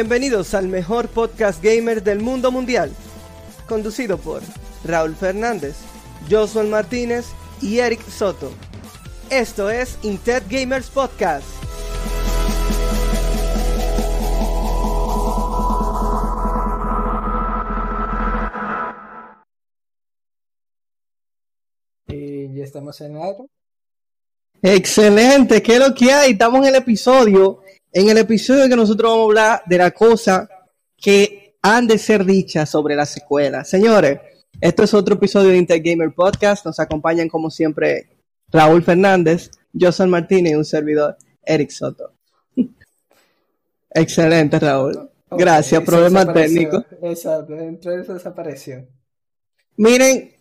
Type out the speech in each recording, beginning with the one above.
Bienvenidos al mejor podcast gamer del mundo mundial, conducido por Raúl Fernández, Josuel Martínez y Eric Soto. Esto es Intet Gamers Podcast. Y ya estamos en el aire. Excelente, ¿qué es lo que hay? Estamos en el episodio, en el episodio que nosotros vamos a hablar de la cosa que han de ser dichas sobre la secuela. Señores, esto es otro episodio de Inter Gamer Podcast. Nos acompañan como siempre Raúl Fernández, José Martínez y un servidor, Eric Soto. Excelente, Raúl. Gracias, problema técnico. Exacto, dentro de eso desapareció. Miren,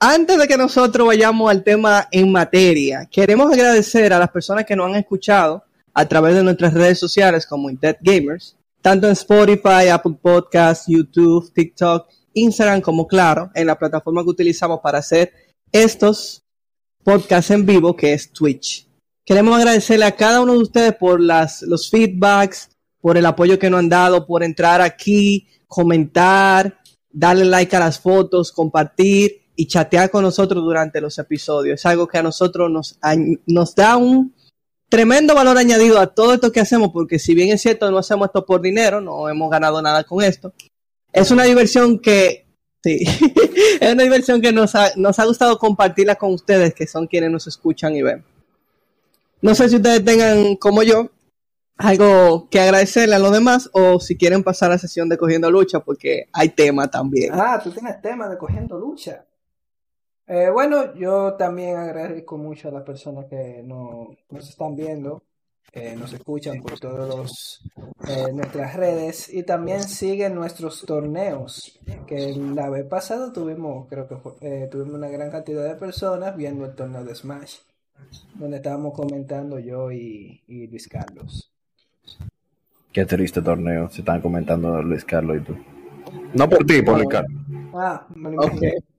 antes de que nosotros vayamos al tema en materia, queremos agradecer a las personas que nos han escuchado a través de nuestras redes sociales como Intet Gamers, tanto en Spotify, Apple Podcasts, YouTube, TikTok, Instagram como claro, en la plataforma que utilizamos para hacer estos podcasts en vivo, que es Twitch. Queremos agradecerle a cada uno de ustedes por las, los feedbacks, por el apoyo que nos han dado, por entrar aquí, comentar, darle like a las fotos, compartir y chatear con nosotros durante los episodios. Es algo que a nosotros nos da un tremendo valor añadido a todo esto que hacemos, porque si bien es cierto, no hacemos esto por dinero, no hemos ganado nada con esto. Es una diversión que, sí, es una diversión que nos ha, nos ha gustado compartirla con ustedes, que son quienes nos escuchan y ven. No sé si ustedes tengan, como yo, algo que agradecerle a los demás o si quieren pasar a la sesión de Cogiendo Lucha, porque hay tema también. Ah, tú tienes tema de cogiendo lucha. Eh, bueno, yo también agradezco mucho a las personas que no, nos están viendo, eh, nos escuchan por todas nuestras redes y también siguen nuestros torneos. Que la vez pasada tuvimos, creo que fue- eh, tuvimos una gran cantidad de personas viendo el torneo de Smash, donde estábamos comentando yo y, y Luis Carlos. Qué triste torneo, se están comentando Luis Carlos y tú. No por ti, por Luis Carlos. Ah, me lo Ok. imaginé.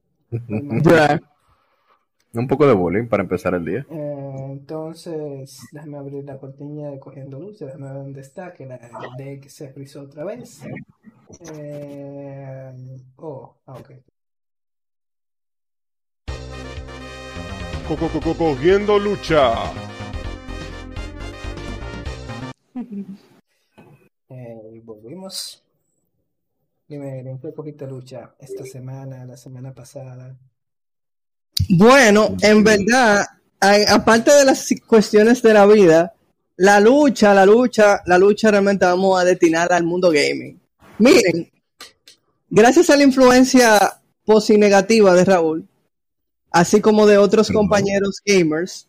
Un poco de bullying para empezar el día. Eh, entonces, déjame abrir la cortina de Cogiendo Luz, déjame ver dónde está, que la deck se frizó otra vez. Eh, oh, ah, ok. Co- co- co- Cogiendo lucha. Eh, volvimos. Dime, ¿en qué cogiste lucha esta semana, la semana pasada? Bueno, en verdad, a- aparte de las cuestiones de la vida, la lucha, la lucha, la lucha realmente vamos a destinar al mundo gaming. Miren, gracias a la influencia posi negativa de Raúl, así como de otros compañeros gamers,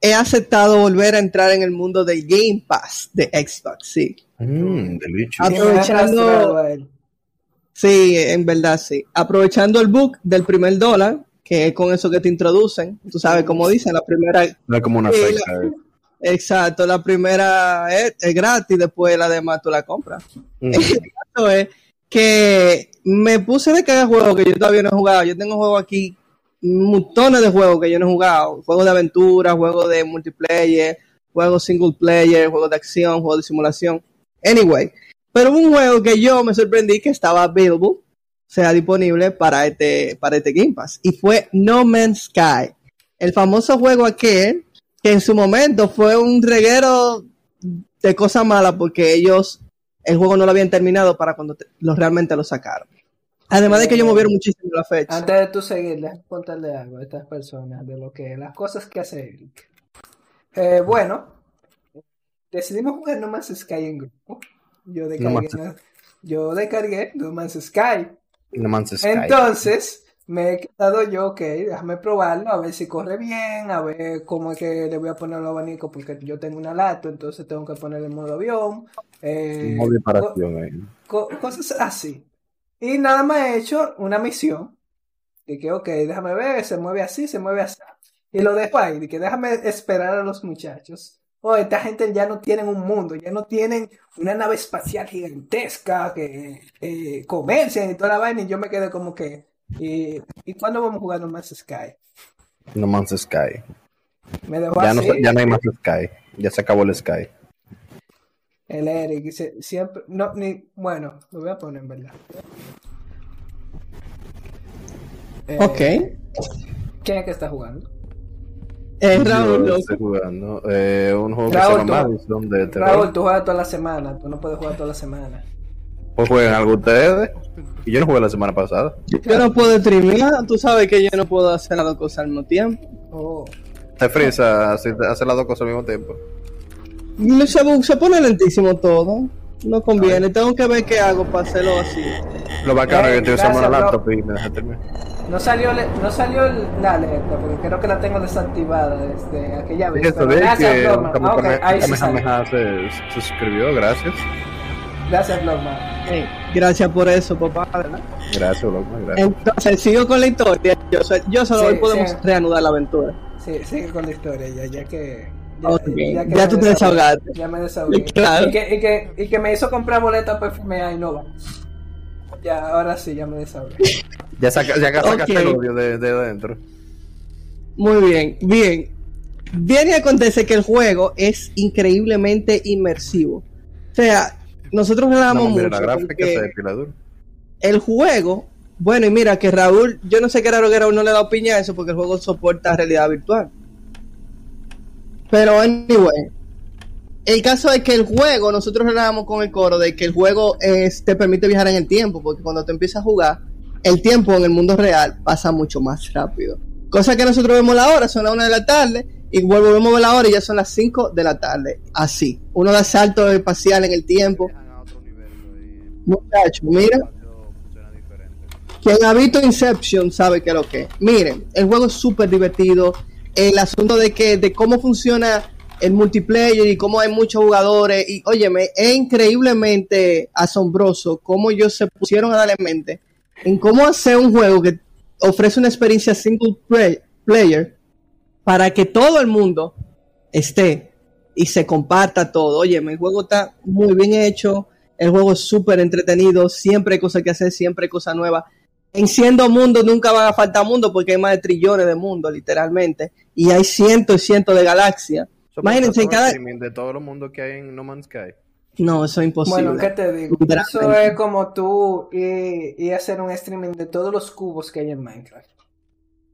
he aceptado volver a entrar en el mundo del Game Pass de Xbox, sí. Mm, de bicho. Ah, ¿Quién me ha Aprovechando-? Sí, en verdad sí. Aprovechando el book del primer dólar, que es con eso que te introducen, tú sabes, como dicen, la primera, No es como una secta. eh. exacto, la primera es, es gratis, después la demás tú la compras. Mm. Es que me puse de cada juego que yo todavía no he jugado. Yo tengo juegos aquí, montones de juegos que yo no he jugado. Juegos de aventura, juegos de multiplayer, juegos single player, juegos de acción, juegos de simulación. Anyway, pero un juego que yo me sorprendí que estaba available, sea, disponible para este, para este Game Pass. Y fue No Man's Sky. El famoso juego aquel que en su momento fue un reguero de cosas malas porque ellos el juego no lo habían terminado para cuando te- lo realmente lo sacaron. Además de que ellos movieron muchísimo la fecha. Antes de tú seguir, déjame contarle algo a estas personas de lo que las cosas que hace Eric. Eh, bueno, decidimos jugar No Man's Sky en grupo. Yo descargué, No yo descargué No Man's Sky. No Man's Sky. Entonces, me he quedado yo, ok, déjame probarlo, a ver si corre bien, a ver cómo es que le voy a poner el abanico, porque yo tengo una lato, entonces tengo que poner el modo avión. eh, Modo de paración ahí. co- cosas así. Y nada más he hecho una misión. De que, ok, déjame ver, se mueve así, se mueve así. Y lo dejo ahí, de que déjame esperar a los muchachos. Oh, esta gente ya no tienen un mundo, ya no tienen una nave espacial gigantesca que eh, comercian y toda la vaina. Y yo me quedé como que, ¿y, ¿y cuándo vamos a jugar No Man's Sky? No Man's Sky. Me dejó Ya no, así. ya no hay más Sky. Ya se acabó el Sky. El Eric dice, siempre, no, ni, bueno, lo voy a poner en verdad. Eh, Ok. ¿Quién es que está jugando? Eh, Yo Raúl, loco. estoy jugando eh, un juego que Raúl, se llama tú- Madison de terror. Raúl, tú juegas toda la semana, tú no puedes jugar toda la semana. Pues juegan algo ustedes. Y yo no jugué la semana pasada. Yo no puedo streamear, tú sabes que yo no puedo hacer las dos cosas al mismo tiempo. Oh, Te frisa hacer las dos cosas al mismo tiempo. Se, se pone lentísimo todo. No conviene, tengo que ver qué hago para hacerlo así. Lo bacano Eh, es que estoy usando una laptop y me deja terminar. No salió, no salió el- la alerta, porque creo que la tengo desactivada desde aquella vez. Eso pero de gracias, que Blogman. Ah, ok, ahí sí se, se suscribió, gracias. Gracias, Blogman. Eh, gracias por eso, papá. ¿verdad? Gracias, loco, gracias. Entonces, sigo con la historia. Yo, yo solo Sí, hoy podemos sí. reanudar la aventura. Sí, sigue con la historia ya, ya que... Ya, que ya tú te desahogaste. Ya me desahogué. Claro. Y, que, y, que, y que me hizo comprar boletas para FMA y no va. Ya, ahora sí, ya me desahogué. Ya, saca, ya sacaste el odio de, de adentro. Muy bien, bien. Viene y acontece que el juego es increíblemente inmersivo. O sea, nosotros le damos No, mucho la gráfica el juego, bueno, y mira que Raúl, yo no sé qué raro que Raúl no le da opinión a eso porque el juego soporta realidad virtual. Pero anyway, el caso es que el juego, nosotros le damos con el coro de que el juego es, te permite viajar en el tiempo, porque cuando te empiezas a jugar, el tiempo en el mundo real pasa mucho más rápido. Cosa que nosotros vemos la hora, son las una de la tarde, y volvemos a ver la hora y ya son las 5 de la tarde. Así. Uno da salto espacial en el tiempo. Muchachos, mira. Quien ha visto Inception sabe que es lo que es. Miren, el juego es súper divertido. El asunto de que de cómo funciona el multiplayer y cómo hay muchos jugadores. Y óyeme, es increíblemente asombroso cómo ellos se pusieron a darle mente en cómo hacer un juego que ofrece una experiencia single play- player para que todo el mundo esté y se comparta todo. Óyeme, el juego está muy bien hecho. El juego es súper entretenido. Siempre hay cosas que hacer, siempre hay cosas nuevas. En siendo mundo nunca van a faltar mundos porque hay más de trillones de mundos, literalmente. Y hay cientos y cientos de galaxias. Imagínense, en cada... de todo el mundo que hay en No Man's Sky. No, eso es imposible. Bueno, ¿qué te digo? Eso es como tú y, y hacer un streaming de todos los cubos que hay en Minecraft.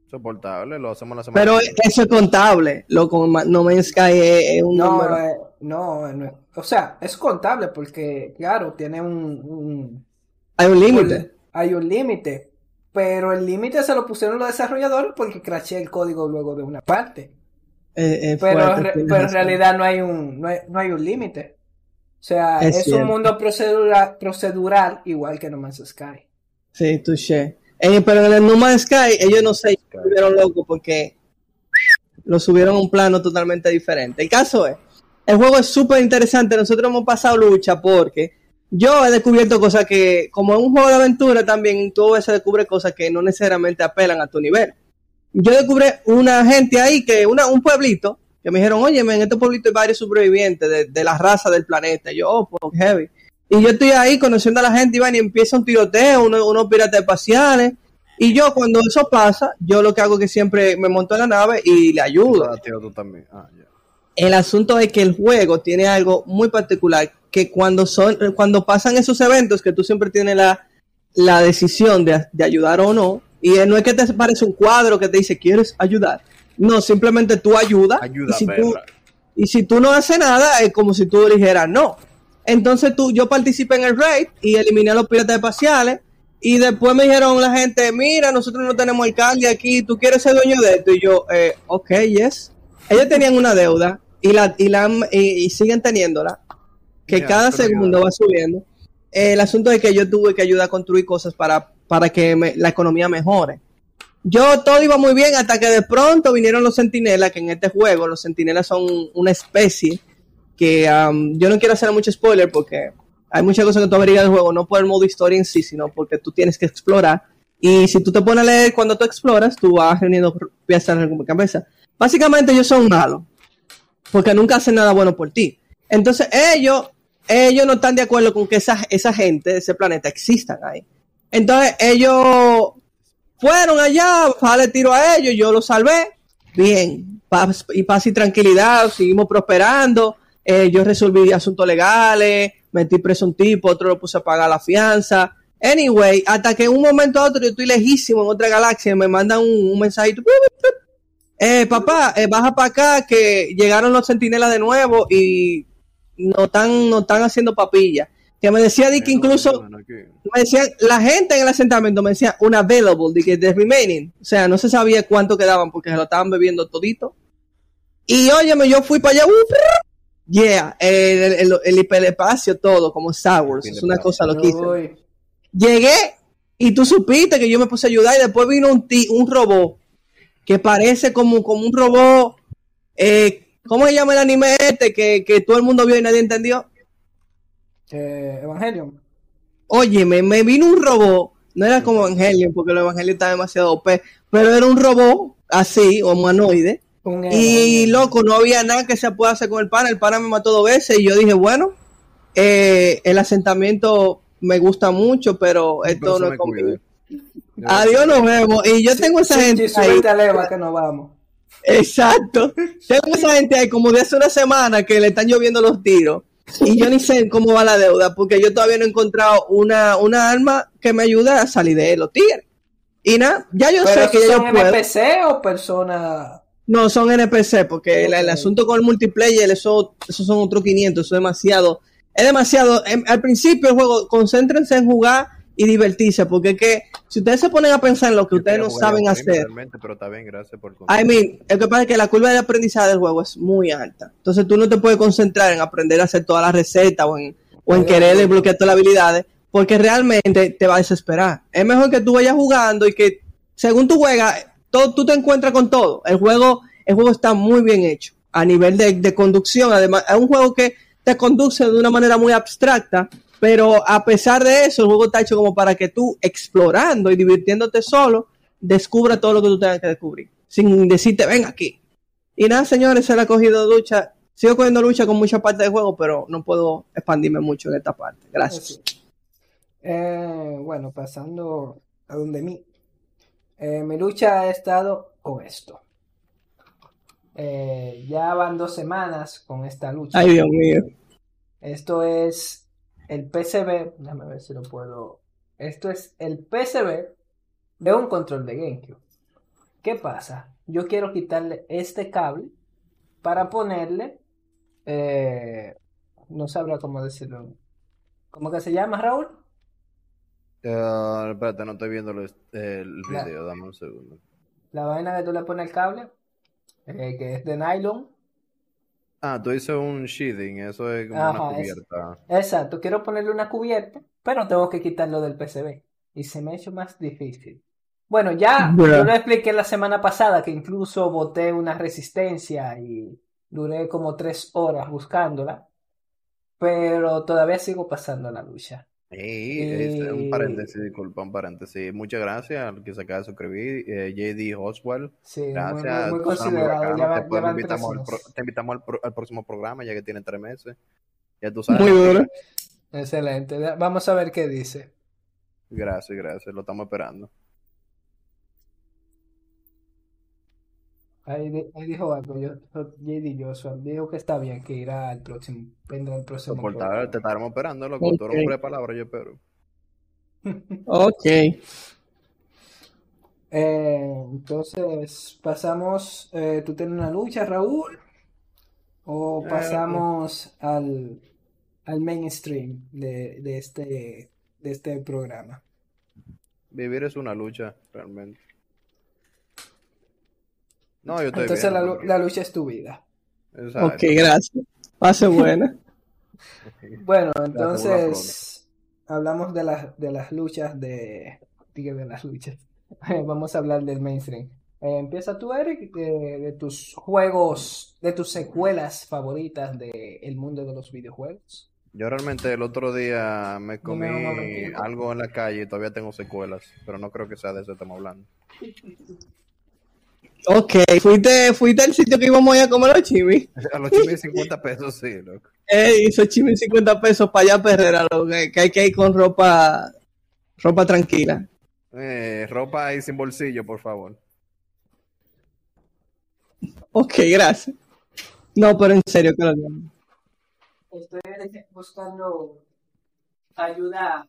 Soportable, lo hacemos la semana Pero eso es contable. Lo con No Man's Sky es, es un No, número. eh, no, no o sea, es contable porque, claro, tiene un, un- Hay un límite. hay un límite, pero el límite se lo pusieron los desarrolladores porque crashé el código luego de una parte. Eh, eh, Pero, fuerte, en re- tienes pero en razón. realidad no hay un, no hay, no hay un límite. O sea, Es es, un mundo procedural, procedural igual que No Man's Sky. Sí, touché. Eh, pero en el No Man's Sky, ellos no se volvieron locos porque lo subieron a un plano totalmente diferente. El caso es, el juego es súper interesante. Nosotros hemos pasado lucha porque yo he descubierto cosas que, como en un juego de aventura también, tú a veces descubres cosas que no necesariamente apelan a tu nivel. Yo descubrí una gente ahí, que una, un pueblito, que me dijeron, oye, en este pueblito hay varios sobrevivientes de, de la raza del planeta. Y yo, oh, pues heavy. Y yo estoy ahí conociendo a la gente y van y empieza un tiroteo, uno- unos piratas espaciales. Y yo cuando eso pasa, yo lo que hago es que siempre me monto en la nave y le ayudo. Ah, tú también. Ah. El asunto es que el juego tiene algo muy particular, que cuando son, cuando pasan esos eventos, que tú siempre tienes la, la decisión de, de ayudar o no, y no es que te parece un cuadro que te dice, ¿quieres ayudar? No, simplemente tú ayudas. Ayuda, y si tú, y si tú no haces nada, es como si tú dijeras no. Entonces tú, yo participé en el raid y eliminé a los piratas espaciales. Y después me dijeron la gente, mira, nosotros no tenemos alcalde aquí, ¿tú quieres ser dueño de esto? Y yo, eh, ok, yes. Ellos tenían una deuda y la, y la y, y siguen teniéndola, que cada segundo va subiendo. Eh, el asunto es que yo tuve que ayudar a construir cosas para, para que me- la economía mejore. Yo todo iba muy bien hasta que de pronto vinieron los centinelas, que en este juego los centinelas son una especie que um, yo no quiero hacer mucho spoiler porque hay muchas cosas que tú averiguas del juego, no por el modo historia en sí, sino porque tú tienes que explorar. Y si tú te pones a leer cuando tú exploras, tú vas reuniendo piezas en cabeza. Básicamente ellos son malos, porque nunca hacen nada bueno por ti. Entonces ellos, ellos no están de acuerdo con que esa, esa gente ese planeta existan ahí. Entonces ellos fueron allá, le tiro a ellos, yo los salvé, bien, paz y paz y tranquilidad, seguimos prosperando, eh, yo resolví asuntos legales, metí preso un tipo, otro lo puse a pagar la fianza. Anyway, hasta que en un momento a otro yo estoy lejísimo en otra galaxia y me mandan un, un mensajito. Eh, papá, eh, baja para acá que llegaron los centinelas de nuevo y no están, no están haciendo papilla. Que me decía de que incluso, me decían, la gente en el asentamiento me decía un available, de que the remaining. O sea, no se sabía cuánto quedaban porque se lo estaban bebiendo todito. Y óyeme, yo fui para allá, uh, yeah, el, el, el, el hiperespacio todo, como Star Wars, es una cosa loquísima. Uy, Llegué y tú supiste que yo me puse a ayudar y después vino un, ti- un robot que parece como, como un robot, eh, ¿cómo se llama el anime este que, que todo el mundo vio y nadie entendió? Eh, Evangelion. Oye, me, me vino un robot, no era como Evangelion, porque el Evangelion está demasiado OP, pero era un robot así, humanoide, Un y Evangelion. loco, no había nada que se pueda hacer con el pana, el pana me mató dos veces y yo dije, bueno, eh, el asentamiento me gusta mucho, pero esto no es conmigo. Adiós, nos vemos. Y yo tengo esa Sí, gente sí, ahí. Leva que nos vamos. Exacto. Tengo esa gente ahí como de hace una semana que le están lloviendo los tiros. Y yo ni sé cómo va la deuda, porque yo todavía no he encontrado una, una arma que me ayude a salir de los tigres. Y nada, ya yo Pero sé que ¿son yo puedo. NPC o personas? No, son NPC, porque el, asunto con el multiplayer, eso, eso son otros 500, eso es demasiado. Es demasiado. em, al principio el juego, concéntrense en jugar y divertirse, porque es que si ustedes se ponen a pensar en lo que ustedes no saben hacer, pero bien, gracias por I mean, lo que pasa es que la curva de aprendizaje del juego es muy alta. Entonces tú no te puedes concentrar en aprender a hacer todas las recetas o en, o en querer desbloquear todas las habilidades, porque realmente te va a desesperar. Es mejor que tú vayas jugando y que según tú juegas, todo, tú te encuentras con todo. El juego, el juego está muy bien hecho a nivel de, de conducción. Además, es un juego que te conduce de una manera muy abstracta, pero a pesar de eso, el juego está hecho como para que tú, explorando y divirtiéndote solo, descubra todo lo que tú tengas que descubrir, sin decirte, ven aquí. Y nada, señores, se le ha cogido lucha. Sigo cogiendo lucha con mucha parte del juego, pero no puedo expandirme mucho en esta parte. Gracias. Eh, bueno, pasando a donde mí. Eh, mi lucha ha estado con esto. Eh, ya van dos semanas con esta lucha. Ay, Dios mío. Esto es el PCB. Déjame ver si lo puedo. Esto es el PCB de un control de GameCube. ¿Qué pasa? Yo quiero quitarle este cable para ponerle. eh, no sabría cómo decirlo. ¿Cómo que se llama, Raúl? Eh, espérate, no estoy viendo el, el La- video, dame un segundo. La vaina que tú le pones el cable, eh, que es de nylon. Ah, tú dices un sheathing, eso es como Ajá, una es- cubierta. Exacto, quiero ponerle una cubierta, pero tengo que quitarlo del PCB. Y se me ha hecho más difícil. Bueno, ya yo lo expliqué la semana pasada, que incluso boté una resistencia y duré como tres horas buscándola. Pero todavía sigo pasando la lucha. Ey, este, un Y- paréntesis, disculpa, un paréntesis. Muchas gracias al que se acaba de suscribir, eh, JD Oswald. Sí, muy, Gracias, muy, muy considerado. Ya va- Te, ya invitamos al, pro- años. te invitamos al, pro- al próximo programa, ya que tiene tres meses. Ya tú sabes. Muy duro. Excelente. Vamos a ver qué dice. Gracias, gracias, lo estamos esperando. Ahí, ahí dijo algo, yo, JD Joshua, dijo que está bien, que irá al próximo, vendrá al próximo Soportar, programa. te estaremos esperando, loco. Tú eres hombre de palabra, yo espero. Ok. Eh, entonces, pasamos, eh, ¿tú tienes una lucha, Raúl? ¿O Eh, pasamos al, al mainstream de, de este, de este programa? Vivir es una lucha, realmente. No, yo estoy Entonces bien. la, no, lu- la lucha es tu vida. Exacto. Ok, gracias. Pase buena. Bueno, entonces hablamos de las de las luchas de digo, de las luchas. Vamos a hablar del mainstream. Eh, empieza tú, Eric, de, de tus juegos, de tus secuelas favoritas del mundo de los videojuegos. Yo realmente el otro día me comí algo en la calle y todavía tengo secuelas, pero no creo que sea de eso que estamos hablando. Ok, fuiste, fuiste al sitio que íbamos a ir a comer los chimis. A los chimis 50 pesos, sí, loco. Eh, hizo chimis 50 pesos para allá, Perrera, lo que, que hay que ir con ropa, ropa tranquila. Eh, ropa ahí sin bolsillo, por favor. Ok, gracias. No, pero en serio, que lo digo. Estoy buscando ayuda.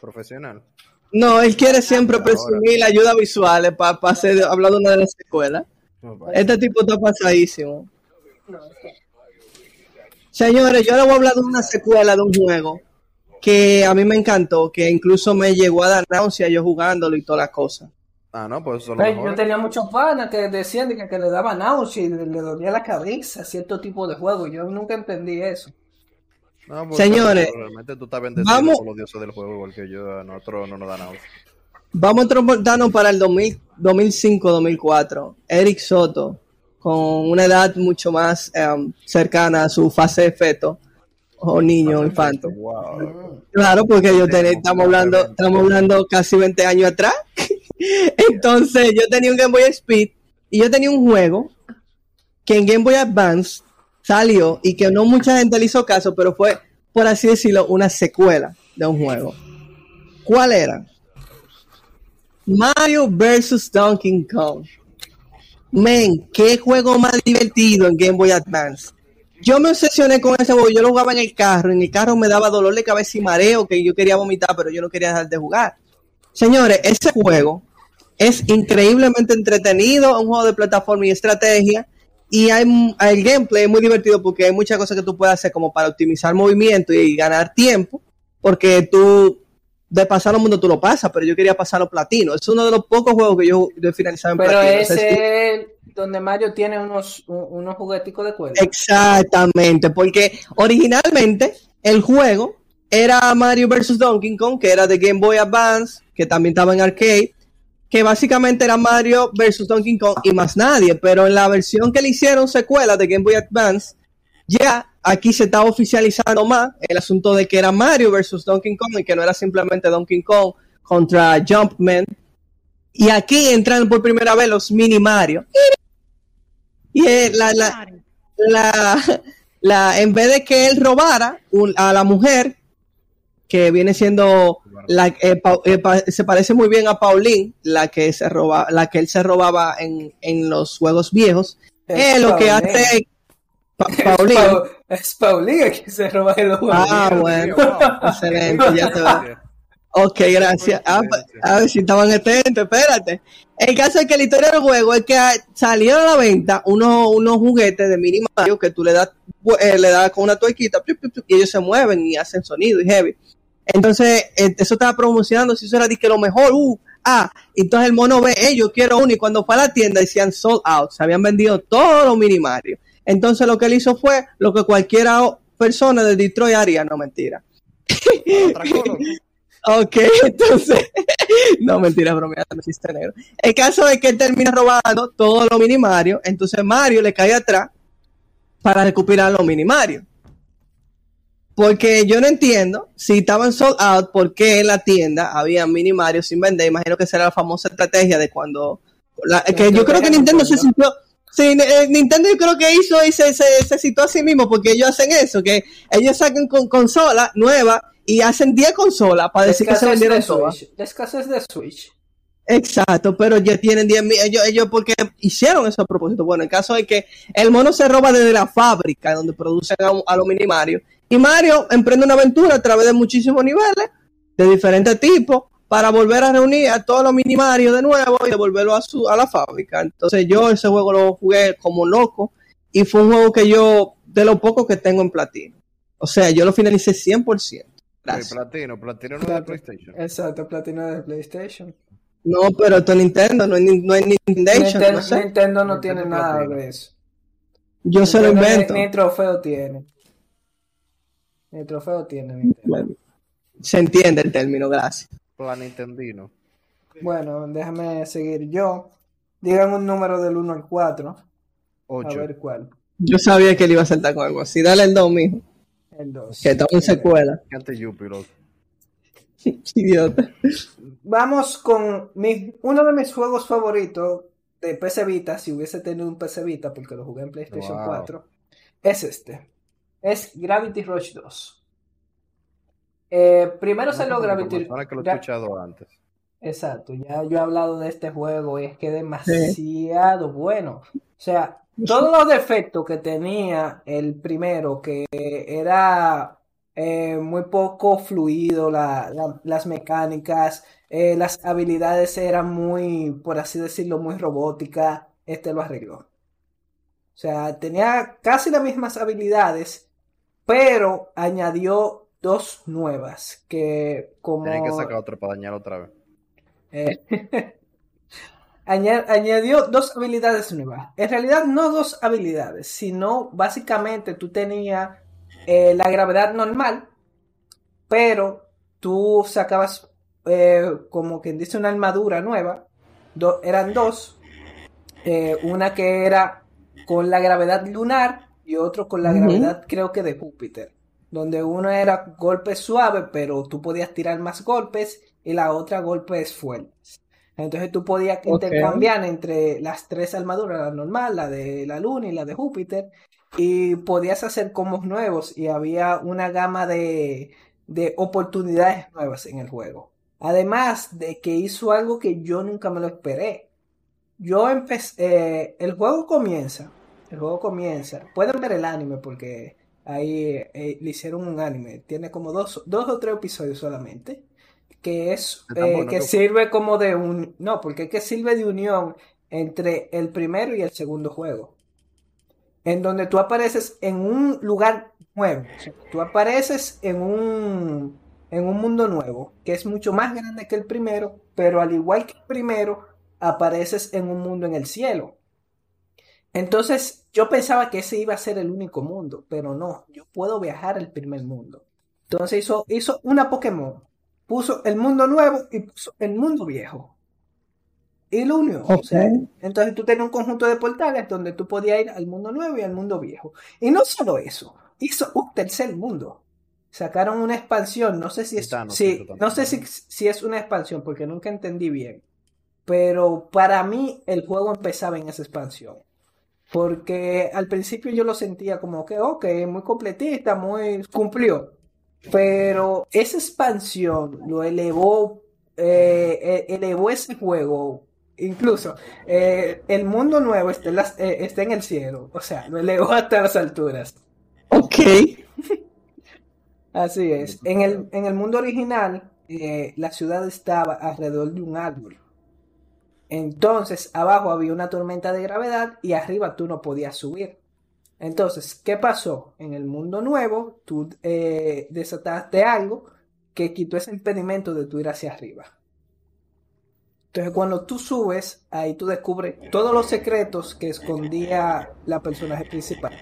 Profesional. No, él quiere siempre Ahora. presumir la ayuda visual para hacer, hablar de una de las secuelas. No, pa- Este tipo está pasadísimo. No, Señores, yo le voy a hablar de una secuela de un juego que a mí me encantó, que incluso me llegó a dar náusea yo jugándolo y todas las cosas. Ah, no, pues eso es lo Ve, mejor. Yo tenía muchos panas que decían de que, que le daba náusea y le, le dolía la cabeza a cierto tipo de juego. Yo nunca entendí eso. No, pues, Señores, realmente tú estás bendecido vamos- por los dioses del juego, igual que yo, a nosotros no nos da nada. Vamos a transportarnos para el 2000 2005-2004. Eric Soto, con una edad mucho más em, cercana a su fase de feto, o niño, infante. Wow. Claro, porque yo tenía, estamos hablando, estamos hablando casi 20 años atrás. Entonces, yo tenía un Game Boy Speed y yo tenía un juego que en Game Boy Advance salió y que no mucha gente le hizo caso, pero fue, por así decirlo, una secuela de un juego. ¿Cuál era? Mario vs. Donkey Kong. Men, qué juego más divertido en Game Boy Advance. Yo me obsesioné con ese juego, yo lo jugaba en el carro, en el carro me daba dolor de cabeza y mareo, que yo quería vomitar, pero yo no quería dejar de jugar. Señores, ese juego es increíblemente entretenido, un juego de plataforma y estrategia, y hay, el gameplay es muy divertido porque hay muchas cosas que tú puedes hacer como para optimizar movimiento y ganar tiempo, porque tú de pasar al mundo tú lo pasas, pero yo quería pasarlo platino. Es uno de los pocos juegos que yo yo he finalizado en Pero platino. O sea, sí- ese es donde Mario tiene unos, un- unos jugueticos de cuerda. Exactamente, porque originalmente el juego era Mario vs. Donkey Kong, que era de Game Boy Advance, que también estaba en arcade, que básicamente era Mario vs. Donkey Kong y más nadie, pero en la versión que le hicieron secuela de Game Boy Advance, ya aquí se está oficializando más el asunto de que era Mario vs. Donkey Kong y que no era simplemente Donkey Kong contra Jumpman. Y aquí entran por primera vez los mini Mario. Y la, la, la, la, en vez de que él robara un- a la mujer, que viene siendo la eh, Pa- eh, pa- se parece muy bien a Pauline, la que se roba, la que él se robaba en, en los juegos viejos. Es Eh, lo que Pauline. hace Pa- Es Pauline. Pau- Es Paulina que se roba el juego. Ah, bueno, excelente, ya te va. Ok, gracias. Ah, a ver si estaban atentos, espérate. El caso es que la historia del juego es que salieron a la venta unos, unos juguetes de mini Mario que tú le das, eh, le das con una tuerquita y ellos se mueven y hacen sonido y heavy. Entonces, eh, eso estaba promocionando, si eso era que lo mejor, uh, ah, entonces el mono ve, eh, yo quiero uno, y cuando fue a la tienda decían sold out, se habían vendido todos los mini Mario. Entonces lo que él hizo fue lo que cualquiera persona de Detroit haría, no mentira. Ok, entonces, no mentira, bromeando, chiste negro. El caso es que él termina robando todos los mini Mario, entonces Mario le cae atrás para recuperar los mini Mario. Porque yo no entiendo si estaban sold out, ¿por qué en la tienda había mini Mario sin vender? Imagino que será la famosa estrategia de cuando. la- que yo creo que Nintendo se sintió. Sí, eh, Nintendo yo creo que hizo y se, se, se citó a sí mismo porque ellos hacen eso, que ellos sacan con consola nueva y hacen 10 consolas para decir que se vendieron todas. La escasez de Switch. Exacto, pero ya tienen 10 mil, ellos, ellos porque hicieron eso a propósito. Bueno, el caso es que el mono se roba desde la fábrica donde producen a, a los mini Mario. Y Mario emprende una aventura a través de muchísimos niveles, de diferentes tipos, para volver a reunir a todos los mini Mario de nuevo y devolverlo a, su, a la fábrica. Entonces yo ese juego lo jugué como loco y fue un juego que yo, de lo poco que tengo en platino. O sea, yo lo finalicé 100%. El Gracias. platino, platino no es de PlayStation. Exacto, platino de PlayStation. No, pero esto es Nintendo, no es, no es Nintendo, Nintendo, no sé. Nintendo no Nintendo tiene nada de eso. Yo se lo Nintendo ni- invento. Ni, trofeo tiene. Ni trofeo tiene Nintendo. Bueno, se entiende el término, gracias. Plan Nintendino. Bueno, déjame seguir yo. Díganme un número del 1 al 4. A 8. ver cuál. Yo sabía que él iba a saltar con algo así. Dale el 2, mijo. El 2. Que está en secuela. Ante Yuppie, loco. Idiota. Vamos con mi, uno de mis juegos favoritos de PC Vita, si hubiese tenido un PC Vita, porque lo jugué en PlayStation Wow. 4, es este. Es Gravity Rush 2. Eh, primero salió Como Gravity persona que lo he Gra- escuchado antes. Exacto, ya yo he hablado de este juego y es que es demasiado bueno. O sea, todos los defectos que tenía el primero, que era eh, muy poco fluido, la- la- las mecánicas, eh, las habilidades eran muy, por así decirlo, muy robóticas, este lo arregló. O sea, tenía casi las mismas habilidades, pero añadió dos nuevas, que como... Tienen que sacar otro para dañar otra vez. Eh, aña- añadió dos habilidades nuevas. En realidad no dos habilidades, sino básicamente tú tenías eh, la gravedad normal, pero tú sacabas eh, como quien dice una armadura nueva. Do- eran dos. Eh, una que era con la gravedad lunar y otro con la gravedad creo que de Júpiter. Donde uno era golpe suave, pero tú podías tirar más golpes y la otra golpes fuertes. Entonces tú podías intercambiar entre las tres armaduras, la normal, la de la Luna y la de Júpiter, y podías hacer combos nuevos y había una gama de, de oportunidades nuevas en el juego. Además de que hizo algo que yo nunca me lo esperé. Yo empecé, eh, el juego comienza, el juego comienza, pueden ver el anime porque ahí eh, le hicieron un anime, tiene como dos, dos o tres episodios solamente, que es, eh, bueno, que ¿no? sirve como de un, no, porque es que sirve de unión entre el primero y el segundo juego, en donde tú apareces en un lugar nuevo, tú apareces en un, en un mundo nuevo, que es mucho más grande que el primero, pero al igual que el primero, apareces en un mundo en el cielo. Entonces, yo pensaba que ese iba a ser el único mundo, pero no, yo puedo viajar al primer mundo. Entonces hizo, hizo una Pokémon, puso el mundo nuevo y puso el mundo viejo. Y lo unió. O sea, entonces tú tenías un conjunto de portales donde tú podías ir al mundo nuevo y al mundo viejo. Y no solo eso, hizo un tercer mundo. Sacaron una expansión, no sé si es, también. no sé si, si es una expansión porque nunca entendí bien. Pero para mí el juego empezaba en esa expansión. Porque al principio yo lo sentía como que, ok, muy completista, muy cumplió. Pero esa expansión lo elevó, eh, eh, elevó ese juego. Incluso eh, el mundo nuevo está en, las- eh, está en el cielo. O sea, lo elevó hasta las alturas. Ok. Así es. En el, en el mundo original, la ciudad estaba alrededor de un árbol. Entonces, abajo había una tormenta de gravedad y arriba tú no podías subir. Entonces, ¿qué pasó? En el mundo nuevo, tú eh, desataste algo que quitó ese impedimento de tú ir hacia arriba. Entonces, cuando tú subes, ahí tú descubres todos los secretos que escondía la personaje principal.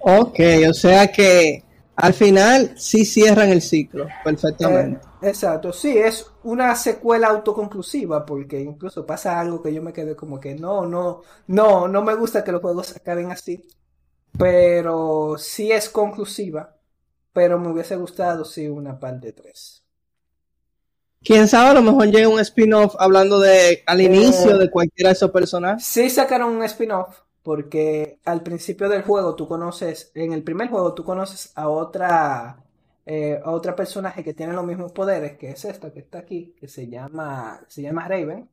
Ok, o sea que al final sí cierran el ciclo perfectamente. Eh, exacto, sí, es una secuela autoconclusiva porque incluso pasa algo que yo me quedé como que no, no, no, no me gusta que los juegos acaben así, pero sí es conclusiva, pero me hubiese gustado sí una parte 3. Quién sabe, a lo mejor llega un spin-off hablando de al Eh, inicio de cualquiera de esos personajes. Sí sacaron un spin-off porque al principio del juego tú conoces, en el primer juego tú conoces a otra, eh, a otra personaje que tiene los mismos poderes, que es esta que está aquí, que se llama, se llama Raven.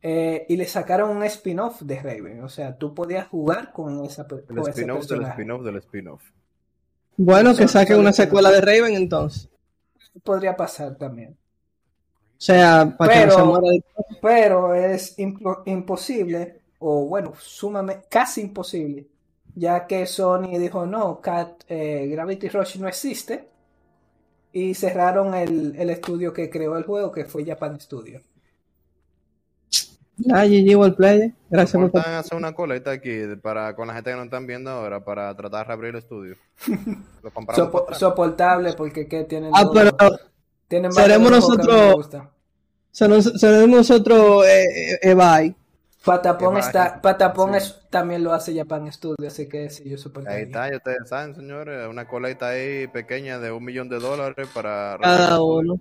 Eh, y le sacaron un spin-off de Raven, o sea, tú podías jugar con esa El con ese spin-off del spin-off del spin-off. Bueno, que saquen una secuela de Raven entonces. Podría pasar también. O sea, para que no Pero- se muera de... Pero es impo- imposible, o bueno, sumamente, casi imposible, ya que Sony dijo, no, Cat, eh, Gravity Rush no existe, y cerraron el, el estudio que creó el juego, que fue Japan Studio. Ah, GG World Player. Gracias por hacer una coleta aquí para con la gente que no están viendo ahora para tratar de reabrir el estudio. Lo Sopo- soportable, porque que tienen Ah, todo- pero tienen seremos nosotros- seremos nosotros eh, eh, Ebai. Patapón está. Patapón Sí. es, también lo hace Japan Studio, así que sí, yo soportaría. Ahí está, ya ustedes saben, señores, una coleta ahí pequeña de un millón de dólares para... Cada uno.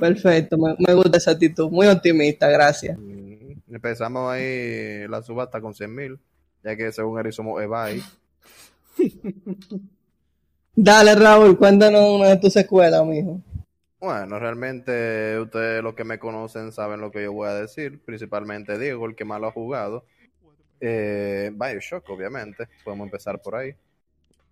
Perfecto, me, me gusta esa actitud. Muy optimista, gracias. Mm, Empezamos ahí la subasta con 100 mil, ya que según él somos eBay. Dale, Raúl, cuéntanos una de tus secuelas, mijo. Bueno, realmente ustedes los que me conocen saben lo que yo voy a decir, principalmente Diego, el que más lo ha jugado. Eh, Bioshock, obviamente, podemos empezar por ahí.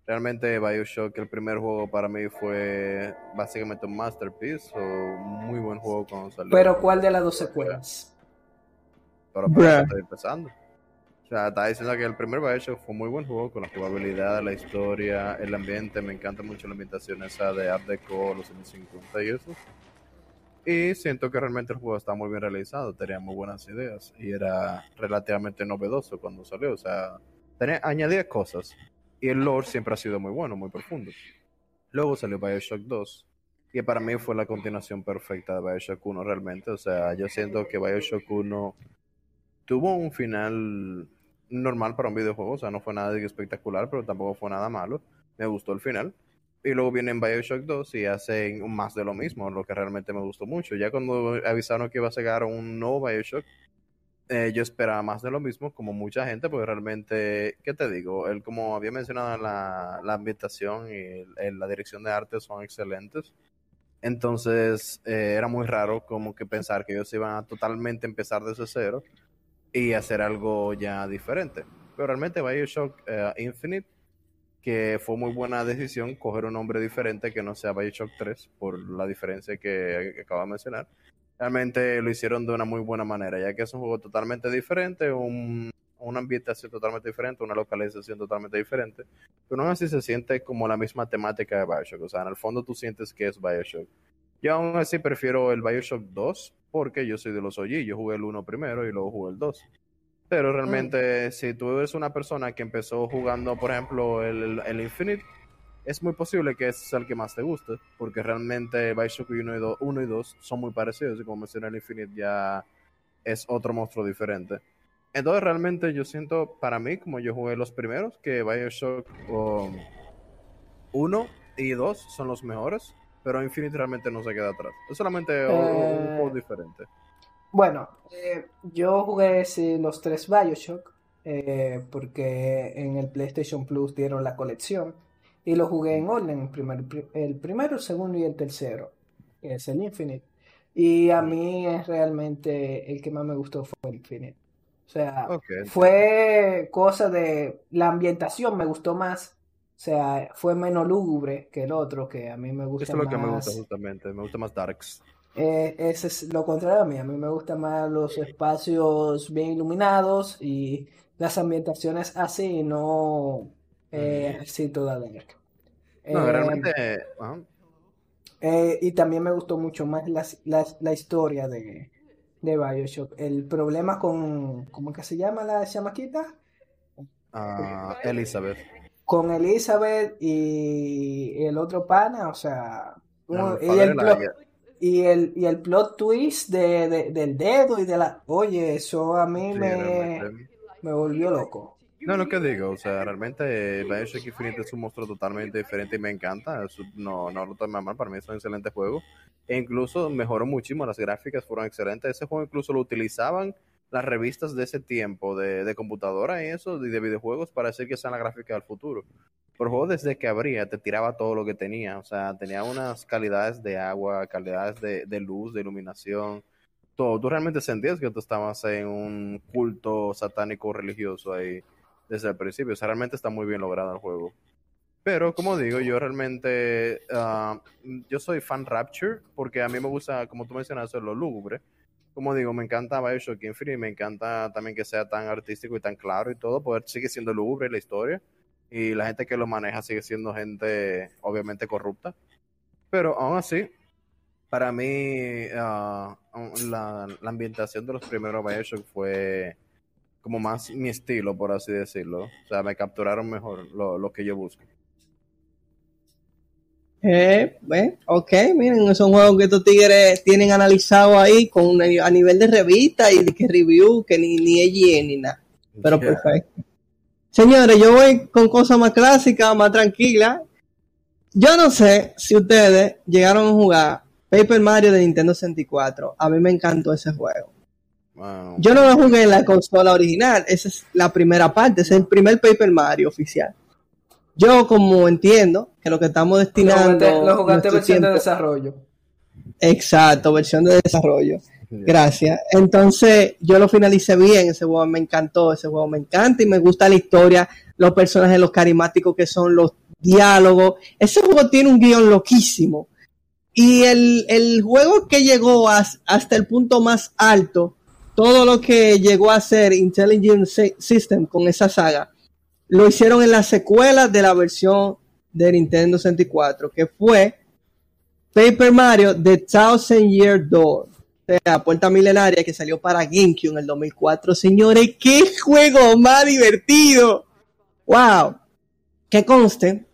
Realmente Bioshock, el primer juego para mí fue básicamente un masterpiece, o un muy buen juego cuando salió. Pero ¿cuál de las dos secuelas? Pero Bruh. apenas estoy empezando. O sea, está diciendo que el primer Bioshock fue muy buen juego con la jugabilidad, la historia, el ambiente. Me encanta mucho la ambientación esa de Art Deco, los años 50 y eso. Y siento que realmente el juego está muy bien realizado, tenía muy buenas ideas y era relativamente novedoso cuando salió. O sea, tenía, añadía cosas y el lore siempre ha sido muy bueno, muy profundo. Luego salió Bioshock 2 y para mí fue la continuación perfecta de Bioshock 1 realmente. O sea, yo siento que Bioshock 1 tuvo un final normal para un videojuego, o sea, no fue nada espectacular, pero tampoco fue nada malo. Me gustó el final. Y luego vienen Bioshock 2 y hacen más de lo mismo, lo que realmente me gustó mucho. Ya cuando avisaron que iba a sacar un nuevo Bioshock, eh, yo esperaba más de lo mismo, como mucha gente, porque realmente, ¿qué te digo? Él, como había mencionado, la, la ambientación y el- el- la dirección de arte son excelentes. Entonces, eh, era muy raro como que pensar que ellos iban a totalmente empezar desde cero y hacer algo ya diferente. Pero realmente Bioshock eh, Infinite, que fue muy buena decisión coger un nombre diferente que no sea Bioshock 3, por la diferencia que, que acabo de mencionar. Realmente lo hicieron de una muy buena manera, ya que es un juego totalmente diferente, un, una ambientación totalmente diferente, una localización totalmente diferente, pero aún así se siente como la misma temática de Bioshock. O sea, en el fondo tú sientes que es Bioshock. Yo aún así prefiero el Bioshock 2 porque yo soy de los OG. Yo jugué el 1 primero y luego jugué el 2. Pero realmente, si tú eres una persona que empezó jugando, por ejemplo, el, el Infinite, es muy posible que ese sea el que más te guste, porque realmente Bioshock 1 y 2, 1 y 2 son muy parecidos, y como mencioné, el Infinite ya es otro monstruo diferente. Entonces, realmente yo siento, para mí, como yo jugué los primeros, que Bioshock um, 1 y 2 son los mejores, pero Infinite realmente no se queda atrás. Es solamente un- un Eh, juego diferente. Bueno, eh, yo jugué sí, los tres Bioshock eh, porque en el PlayStation Plus dieron la colección y lo jugué en orden, el, primer- el primero, el segundo y el tercero, que es el Infinite. Y a mí es realmente el que más me gustó fue el Infinite. O sea, Ok, fue cosa de la ambientación me gustó más. O sea, fue menos lúgubre que el otro, que a mí me gusta Eso es lo que me gusta más. justamente. Me gusta más Darks. Eh, ese es lo contrario a mí. A mí me gustan más los espacios bien iluminados y las ambientaciones así, no eh, así toda dark. No, Eh, realmente. ajá. eh, y también me gustó mucho más las- las- la historia de, de Bioshock. El problema con, ¿cómo es que se llama la chamaquita? Ah, Elizabeth. Con Elizabeth y el otro pana, o sea, y el plot, y el, y el plot twist de, de- del dedo y de la... Oye, eso a mí Sí, me, me volvió loco. No, lo que digo, o sea, realmente Bioshock Infinite es un monstruo totalmente diferente y me encanta. No, no lo tome a mal, para mí es un excelente juego. E incluso mejoró muchísimo, las gráficas fueron excelentes. Ese juego incluso lo utilizaban las revistas de ese tiempo, de, de computadora y eso, y de videojuegos, para decir que sean la gráfica del futuro. Pero juego desde que abría te tiraba todo lo que tenía, o sea, tenía unas calidades de agua, calidades de, de luz, de iluminación, todo. Tú realmente sentías que tú estabas en un culto satánico religioso ahí desde el principio. O sea, realmente está muy bien logrado el juego. Pero, como digo, yo realmente, ah, yo soy fan Rapture, porque a mí me gusta, como tú mencionaste, lo lúgubre. Como digo, me encanta Bioshock Infinite, me encanta también que sea tan artístico y tan claro y todo, poder sigue siendo lúgubre la historia. Y la gente que lo maneja sigue siendo gente, obviamente, corrupta. Pero aún así, para mí, la, la ambientación de los primeros Bioshock fue como más mi estilo, por así decirlo. O sea, me capturaron mejor lo, lo que yo busco. Eh, bueno, ok, miren, es un juego que estos tigres tienen analizado ahí con una- a nivel de revista y de que review, que ni, ni EGN ni nada. Pero Yeah. perfecto. Señores, yo voy con cosas más clásicas, más tranquilas. Yo no sé si ustedes llegaron a jugar Paper Mario de Nintendo 64. A mí me encantó ese juego. Wow. Yo no lo jugué en la consola original, esa es la primera parte, es el primer Paper Mario oficial. Yo como entiendo que lo que estamos Lo destinando jugaste, lo jugaste nuestro versión de desarrollo. Exacto, versión de desarrollo. Gracias. Entonces, yo lo finalicé bien, ese juego me encantó, ese juego me encanta y me gusta la historia, los personajes, los carismáticos que son, los diálogos. Ese juego tiene un guion loquísimo. Y el, el juego que llegó as- hasta el punto más alto, todo lo que llegó a ser Intelligent Sy- System con esa saga, lo hicieron en la secuela de la versión de Nintendo 64, que fue Paper Mario The Thousand Year Door. O sea, Puerta Milenaria que salió para GameCube en el 2004. Señores, qué juego más divertido. Wow. Que conste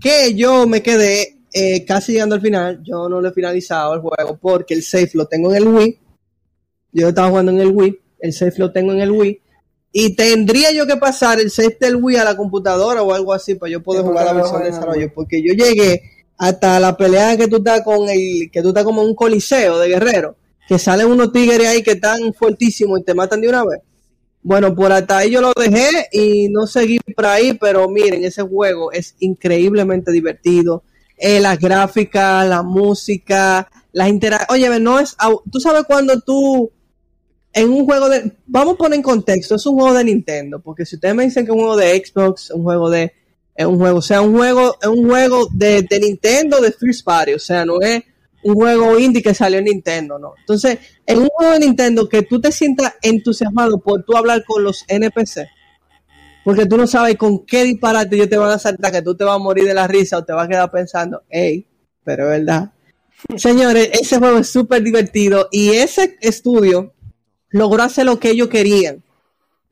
que yo me quedé eh, casi llegando al final. Yo no lo he finalizado el juego porque el save lo tengo en el Wii. Yo estaba jugando en el Wii. El save lo tengo en el Wii. Y tendría yo que pasar el save del Wii a la computadora o algo así para yo poder Sí, jugar la versión de desarrollo. Porque yo llegué hasta la pelea que tú estás con el, que tú estás como en un coliseo de guerrero, que salen unos tigres ahí que están fuertísimos y te matan de una vez. Bueno, por hasta ahí yo lo dejé y no seguí por ahí, pero miren, ese juego es increíblemente divertido. Eh, las gráficas, la música, las interacciones. Oye, no es. Tú sabes cuando tú. En un juego de. Vamos a poner en contexto, es un juego de Nintendo, porque si ustedes me dicen que es un juego de Xbox, un juego de. Es un juego, o sea, un juego, es un juego de, de Nintendo de First Party, o sea, no es un juego indie que salió en Nintendo, no. Entonces, en un juego de Nintendo que tú te sientas entusiasmado por tú hablar con los NPC, porque tú no sabes con qué disparate ellos te van a saltar, que tú te vas a morir de la risa o te vas a quedar pensando, hey, pero es verdad. Señores, ese juego es súper divertido y ese estudio logró hacer lo que ellos querían.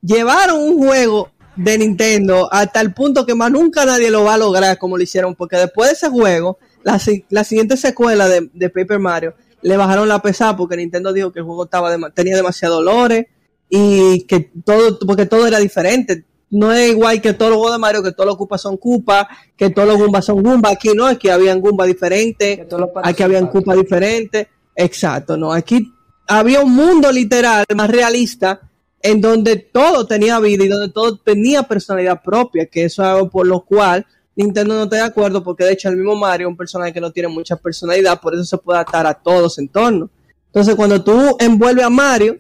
Llevaron un juego de Nintendo hasta el punto que más nunca nadie lo va a lograr como lo hicieron, porque después de ese juego, la, la siguiente secuela de, de Paper Mario le bajaron la pesada porque Nintendo dijo que el juego estaba tenía demasiados dolores y que todo, porque todo era diferente. No es igual que todos los juegos de Mario, que todos los Koopas son Koopa, que todos los Goombas son Goomba. Aquí no, es que habían Goomba diferentes, aquí habían patos. Koopa diferentes. Exacto, no. Aquí había un mundo literal más realista en donde todo tenía vida y donde todo tenía personalidad propia, que eso es algo por lo cual Nintendo no está de acuerdo, porque de hecho el mismo Mario es un personaje que no tiene mucha personalidad, por eso se puede adaptar a todos en torno. Entonces, cuando tú envuelves a Mario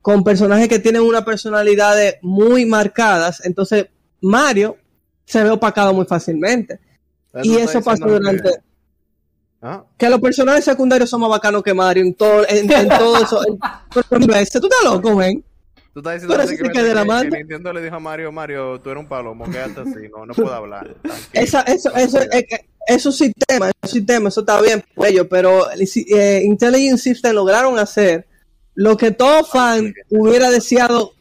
con personajes que tienen una personalidad muy marcadas, entonces Mario se ve opacado muy fácilmente. Y eso pasó durante Ah, que los personajes secundarios son más bacanos que Mario en todo, en, en todo eso. En, pero, ese, tú estás loco, men. Tú estás diciendo básicamente queda de la que- que Nintendo le dijo a Mario, Mario, tú eres un palomo, quédate así, no, no puedo hablar. Esa, eso, eso, es, que- es un sistema, es un sistema, eso está bien por ellos, pero eh, Intelligent System lograron hacer lo que todo fan hubiera deseado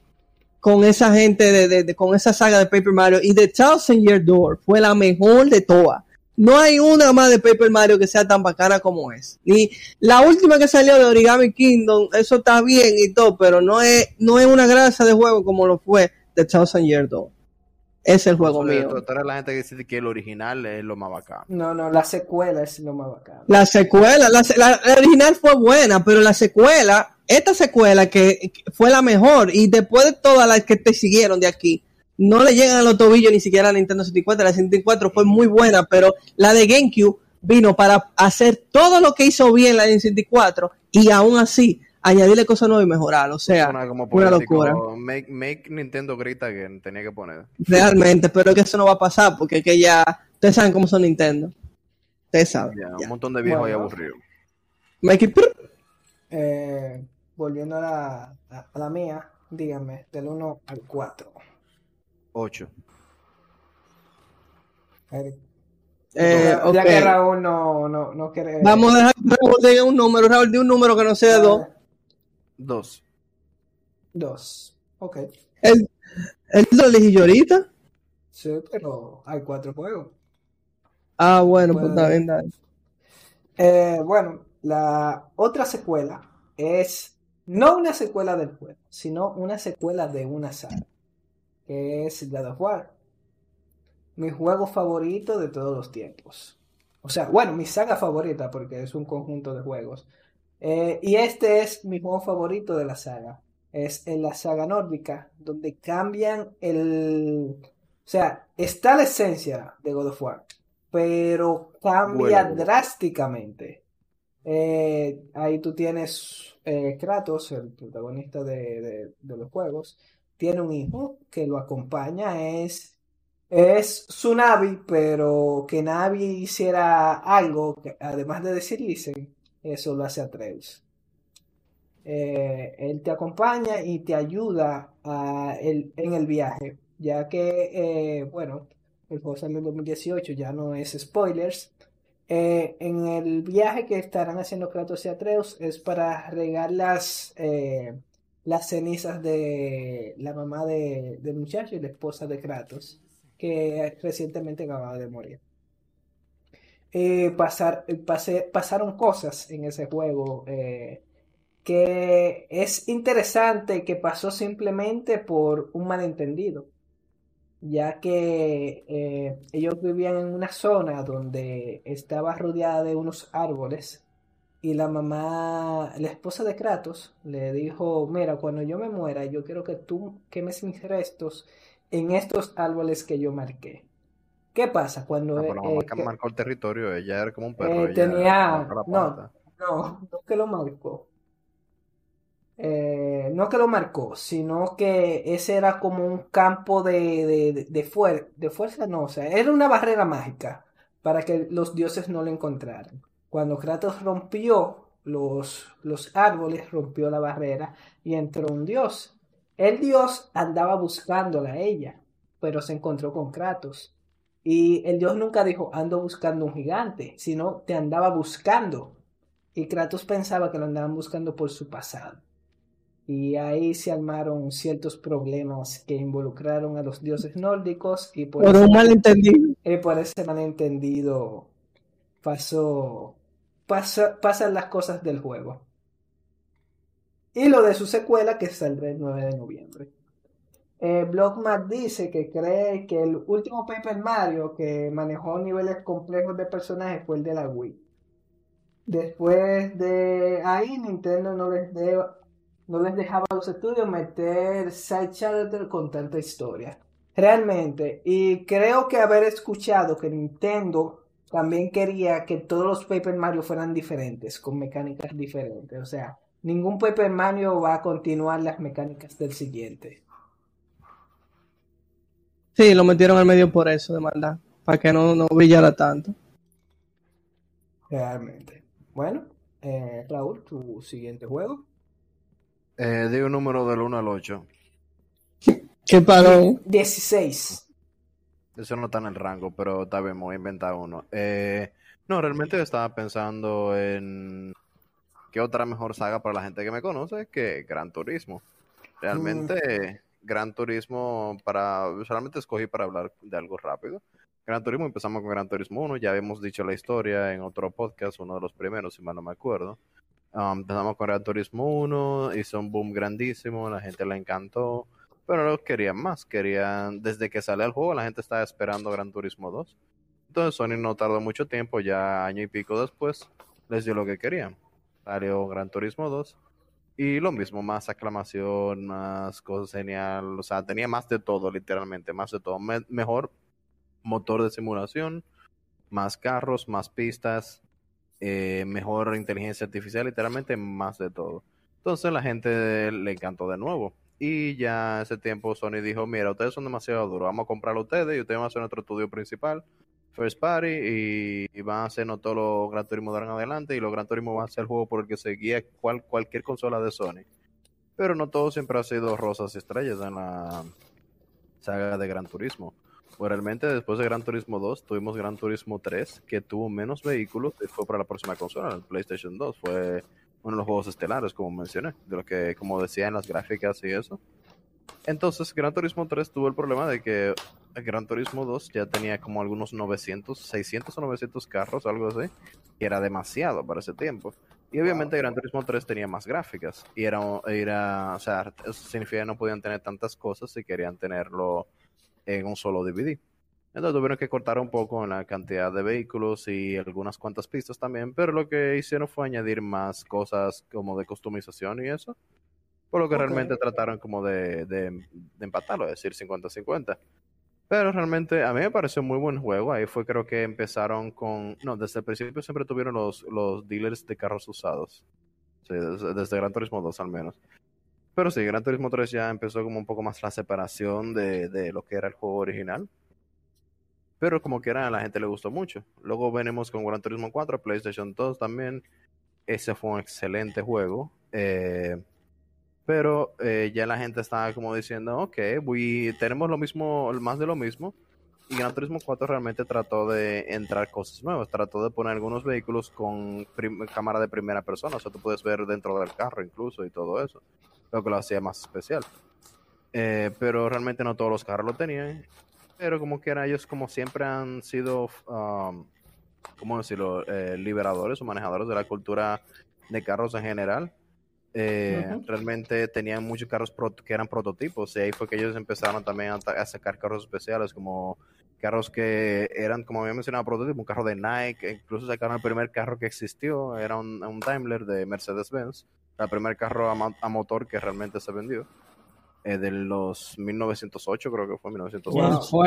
con esa gente, de, de- de- con esa saga de Paper Mario. Y The Thousand Year Door fue la mejor de todas. No hay una más de Paper Mario que sea tan bacana como es. Ni la última que salió de Origami Kingdom, eso está bien y todo, pero no es, no es una grasa de juego como lo fue The Thousand Year Door. Es el juego mío. Tú eres la gente que dice que el original es lo más bacano. No, no, la secuela es lo más bacano. La secuela, la, se- la- la original fue buena, pero la secuela, esta secuela que, que fue la mejor, y después de todas las que te siguieron de aquí, no le llegan a los tobillos ni siquiera a la Nintendo 64. La 64 fue muy buena, pero la de GameCube vino para hacer todo lo que hizo bien la de 64 y aún así añadirle cosas nuevas y mejorar. O sea, como una locura. Make, make Nintendo grita que tenía que poner. Realmente, pero que eso no va a pasar porque es que ya, ustedes saben cómo son Nintendo. Ustedes saben. Ya, ya. un montón de viejos Bueno. aburridos. Make. Eh, volviendo a la, a- a la mía, díganme, del 1 al 4. 8. Eh, ya, que Raúl no, no, no quiere. Vamos a dejar que Raúl diga un número. Raúl, di un número que no sea dos. 2. 2. Ok. El, el lo elegí yo ahorita. Sí, pero hay cuatro juegos. Ah, bueno, pues está bien, dale. Eh, bueno, la otra secuela es no una secuela del juego, sino una secuela de una saga, que es God of War. Mi juego favorito de todos los tiempos. O sea, bueno, mi saga favorita, porque es un conjunto de juegos. Eh, y este es mi juego favorito de la saga. Es en la saga nórdica, donde cambian el... O sea, está la esencia de God of War, pero cambia drásticamente. Eh, ahí tú tienes eh, Kratos, el protagonista de, de- de los juegos, tiene un hijo que lo acompaña, es, es su Navi, pero que Navi hiciera algo, que, además de decir listen, eso lo hace Atreus. Eh, él te acompaña y te ayuda a el- en el viaje, ya que, eh, bueno, el juego salió en 2018, ya no es spoilers. Eh, en el viaje que estarán haciendo Kratos y Atreus es para regar las, las cenizas de la mamá de, del muchacho y la esposa de Kratos, que recientemente acababa de morir. Eh, pasar, pasaron cosas en ese juego eh, que es interesante que pasó simplemente por un malentendido ya que eh, ellos vivían en una zona donde estaba rodeada de unos árboles y la mamá, la esposa de Kratos, le dijo, mira, cuando yo me muera, yo quiero que tú quemes mis restos en estos árboles que yo marqué. ¿Qué pasa? Cuando Ah, pero la mamá eh, que que- marcó el territorio, ella era como un perro. eh, tenía, no, no, no que lo marcó. Eh, no que lo marcó, sino que ese era como un campo de, de, de, de fuer- de fuerza, no, o sea, era una barrera mágica para que los dioses no lo encontraran. Cuando Kratos rompió los, los árboles, rompió la barrera y entró un dios. El dios andaba buscándola a ella, pero se encontró con Kratos. Y el dios nunca dijo, ando buscando un gigante, sino te andaba buscando. Y Kratos pensaba que lo andaban buscando por su pasado. Y ahí se armaron ciertos problemas que involucraron a los dioses nórdicos y por Por ese, un malentendido. y por ese malentendido pasó, pasa- pasan las cosas del juego. Y lo de su secuela que saldrá el 9 de noviembre. Eh, dice que cree que el último Paper Mario que manejó niveles complejos de personajes fue el de la Wii. Después de ahí, Nintendo no les, no les dejaba a los estudios meter side con tanta historia. Realmente, y creo que haber escuchado que Nintendo también quería que todos los Paper Mario fueran diferentes, con mecánicas diferentes. O sea, ningún Paper Mario va a continuar las mecánicas del siguiente. Sí, lo metieron al medio por eso, de maldad. Para que no, no brillara tanto. Realmente. Bueno, eh, Raúl, tu siguiente juego. Eh, di un número del 1 al 8. Qué parón. 16. Eso no está en el rango, pero está bien, me voy a inventar uno. Eh, no, realmente estaba pensando en qué otra mejor saga para la gente que me conoce que Gran Turismo. Realmente, Gran Turismo, para solamente escogí para hablar de algo rápido. Gran Turismo, empezamos con Gran Turismo 1, ya habíamos dicho la historia en otro podcast, uno de los primeros, si mal no me acuerdo. Um, empezamos con Gran Turismo 1, hizo un boom grandísimo, la gente le encantó, pero no querían más, querían, desde que sale el juego, la gente estaba esperando Gran Turismo 2. Entonces Sony no tardó mucho tiempo, ya año y pico después, les dio lo que querían. Salió Gran Turismo 2 y lo mismo, más aclamación, más cosas genial, o sea, tenía más de todo, literalmente, más de todo. Me- mejor motor de simulación, más carros, más pistas, eh, mejor inteligencia artificial, literalmente más de todo. Entonces la gente le encantó de nuevo. Y ya ese tiempo Sony dijo, mira, ustedes son demasiado duros, vamos a comprarlo a ustedes y ustedes van a hacer nuestro estudio principal, First Party, y, van a hacernos todos los Gran Turismo de ahora adelante y los Gran Turismo van a ser el juego por el que se guía cual, cualquier consola de Sony. Pero no todo siempre ha sido rosas y estrellas en la saga de Gran Turismo. Pues realmente después de Gran Turismo 2 tuvimos Gran Turismo 3 que tuvo menos vehículos y fue para la próxima consola, el PlayStation 2. Fue uno de los juegos estelares, como mencioné, de lo que, como decía en las gráficas y eso. Entonces, Gran Turismo 3 tuvo el problema de que Gran Turismo 2 ya tenía como algunos 900, 600 o 900 carros, algo así, y era demasiado para ese tiempo. Y obviamente Gran Turismo 3 tenía más gráficas, y era, era, o sea, eso significa que no podían tener tantas cosas si querían tenerlo en un solo DVD. Entonces tuvieron que cortar un poco en la cantidad de vehículos y algunas cuantas pistas también, pero lo que hicieron fue añadir más cosas como de customización y eso. Por lo que realmente trataron como de, de, de empatarlo, es decir, 50-50. Pero realmente a mí me pareció muy buen juego. Ahí fue creo que empezaron con... No, desde el principio siempre tuvieron los, los dealers de carros usados. Sí, desde, desde Gran Turismo 2 al menos. Pero sí, Gran Turismo 3 ya empezó como un poco más la separación de, de lo que era el juego original. Pero como que era, a la gente le gustó mucho. Luego venimos con Gran Turismo 4, PlayStation 2 también. Ese fue un excelente juego. Eh, pero eh, ya la gente estaba como diciendo, ok, we, tenemos lo mismo, más de lo mismo. Y Gran Turismo 4 realmente trató de entrar cosas nuevas, trató de poner algunos vehículos con cámara de primera persona, o sea, tú puedes ver dentro del carro incluso y todo eso, lo que lo hacía más especial. Eh, pero realmente no todos los carros lo tenían, pero como quiera ellos como siempre han sido, um, ¿cómo decirlo?, Eh, liberadores o manejadores de la cultura de carros en general. Eh. Realmente tenían muchos carros que eran prototipos y ahí fue que ellos empezaron también a, sacar carros especiales como carros que eran, como había mencionado, prototipos, un carro de Nike, e incluso sacaron el primer carro que existió, era un, un Daimler de Mercedes-Benz, el primer carro a motor que realmente se vendió, eh, de los 1908 creo que fue, 1908. Wow.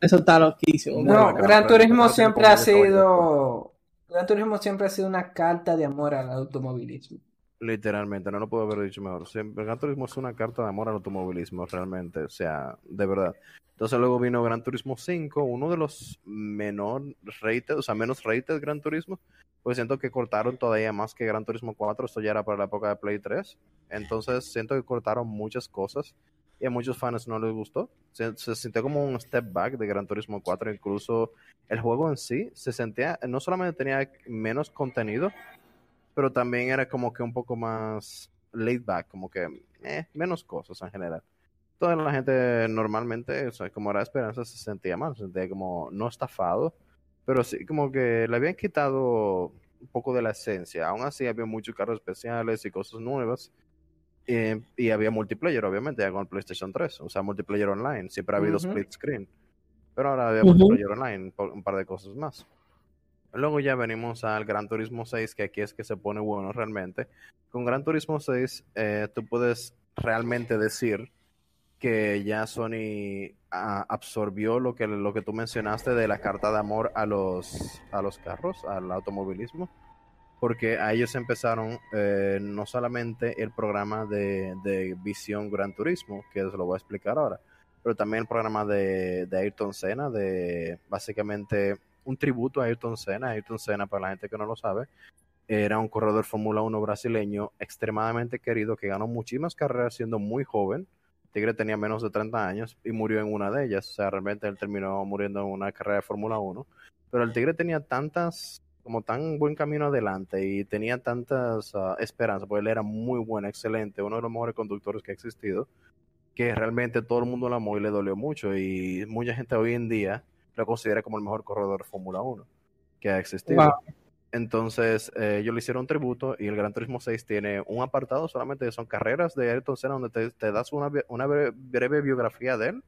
Eso está loquísimo. No, Gran Turismo siempre ha sido. Gran Turismo siempre ha sido una carta de amor al automovilismo. Literalmente, no lo puedo haber dicho mejor. Siempre, Gran Turismo es una carta de amor al automovilismo, realmente, o sea, de verdad. Entonces luego vino Gran Turismo 5, uno de los menor rated, o sea, menos rated Gran Turismo, pues siento que cortaron todavía más que Gran Turismo 4, esto ya era para la época de Play 3, entonces siento que cortaron muchas cosas y a muchos fans no les gustó. Se, sintió como un step back de Gran Turismo 4, incluso el juego en sí se sentía, no solamente tenía menos contenido, pero también era como que un poco más laid back, como que eh, menos cosas en general. Toda la gente normalmente, o como era esperanza, se sentía mal, se sentía como no estafado, pero sí como que le habían quitado un poco de la esencia. Aún así había muchos carros especiales y cosas nuevas. eh, y había multiplayer, obviamente, ya con el PlayStation 3, o sea, multiplayer online. Siempre ha habido split screen, pero ahora había Ujú. multiplayer online, un par de cosas más. Luego ya venimos al Gran Turismo 6, que aquí es que se pone bueno realmente. Con Gran Turismo 6, eh, tú puedes realmente decir que ya Sony absorbió lo que, lo que tú mencionaste de la carta de amor a los, a los carros, al automovilismo, porque a ellos empezaron eh, no solamente el programa de, de Visión Gran Turismo, que se lo voy a explicar ahora, pero también el programa de, de Ayrton Senna, de básicamente un tributo a Ayrton Senna. Ayrton Senna, para la gente que no lo sabe, era un corredor Fórmula 1 brasileño extremadamente querido que ganó muchísimas carreras siendo muy joven. Tigre tenía menos de 30 años y murió en una de ellas. O sea, realmente él terminó muriendo en una carrera de Fórmula 1. Pero el Tigre tenía tantas, como tan buen camino adelante y tenía tantas ah, esperanzas, porque él era muy bueno, excelente, uno de los mejores conductores que ha existido, que realmente todo el mundo lo amó y le dolió mucho. Y mucha gente hoy en día lo considera como el mejor corredor de Fórmula 1 que ha existido. Entonces, eh, ellos le hicieron un tributo y el Gran Turismo 6 tiene un apartado solamente, son carreras de Ayrton Senna, donde te, te das una, una breve, breve biografía de él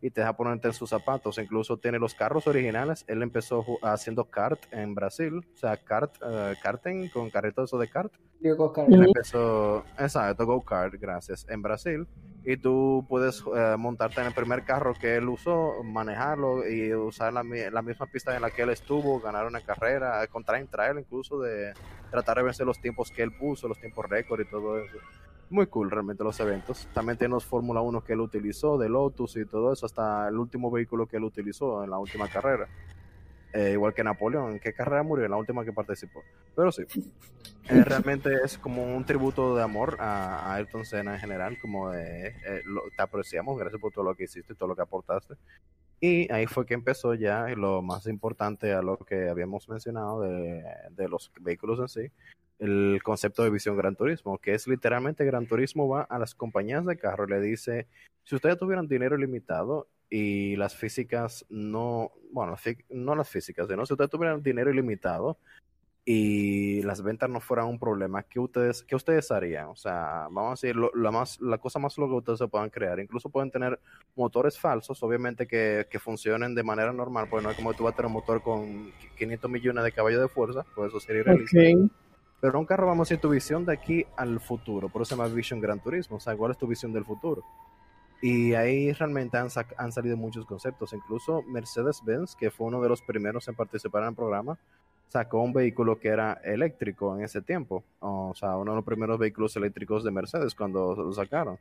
y te deja ponerte en sus zapatos. Incluso tiene los carros originales. Él empezó haciendo kart en Brasil, o sea, kart, eh, karting con carritos de kart. Diego Car- Él empezó, exacto, go-kart, gracias, en Brasil. Y tú puedes eh, montarte en el primer carro que él usó, manejarlo y usar la, mi- la misma pista en la que él estuvo, ganar una carrera, con time trial incluso, de tratar de vencer los tiempos que él puso, los tiempos récord y todo eso. Muy cool realmente los eventos. También tiene los Fórmula 1 que él utilizó, de Lotus y todo eso, hasta el último vehículo que él utilizó en la última carrera. Eh, igual que Napoleón, ¿en qué carrera murió? En la última que participó. Pero sí, eh, realmente es como un tributo de amor a, a Ayrton Senna en general, como de, eh, lo- te apreciamos, gracias por todo lo que hiciste y todo lo que aportaste. Y ahí fue que empezó ya lo más importante a lo que habíamos mencionado de, de los vehículos en sí, el concepto de visión Gran Turismo, que es literalmente Gran Turismo va a las compañías de carro y le dice, si ustedes tuvieran dinero ilimitado y las físicas no, bueno, no las físicas, sino si ustedes tuvieran dinero ilimitado y las ventas no fueran un problema, ¿qué ustedes, qué ustedes harían? O sea, vamos a decir, lo, la, más, la cosa más loca que ustedes se puedan crear. Incluso pueden tener motores falsos, obviamente que, que funcionen de manera normal, pues no es como que tú vas a tener un motor con 500 millones de caballos de fuerza, pues eso sería irrealista. Pero un carro, vamos a decir, tu visión de aquí al futuro, por eso se llama Vision Gran Turismo. O sea, ¿cuál es tu visión del futuro? Y ahí realmente han, han salido muchos conceptos. Incluso Mercedes-Benz, que fue uno de los primeros en participar en el programa, sacó un vehículo que era eléctrico en ese tiempo. O sea, uno de los primeros vehículos eléctricos de Mercedes cuando lo sacaron.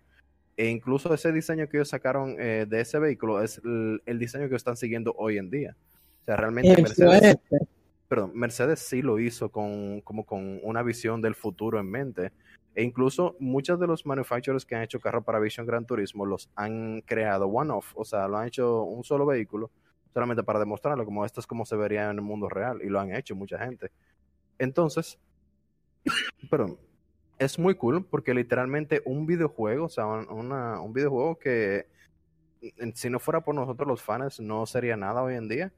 E incluso ese diseño que ellos sacaron eh, de ese vehículo es el, el diseño que están siguiendo hoy en día. O sea, realmente Mercedes. Perdón, Mercedes sí lo hizo con, como con una visión del futuro en mente. E incluso muchos de los manufacturers que han hecho carros para Vision Gran Turismo los han creado one-off, o sea, lo han hecho un solo vehículo solamente para demostrarlo, como esto es como se vería en el mundo real, y lo han hecho mucha gente. Entonces, perdón, es muy cool porque literalmente un videojuego, o sea, un, videojuego que si no fuera por nosotros los fans no sería nada hoy en día,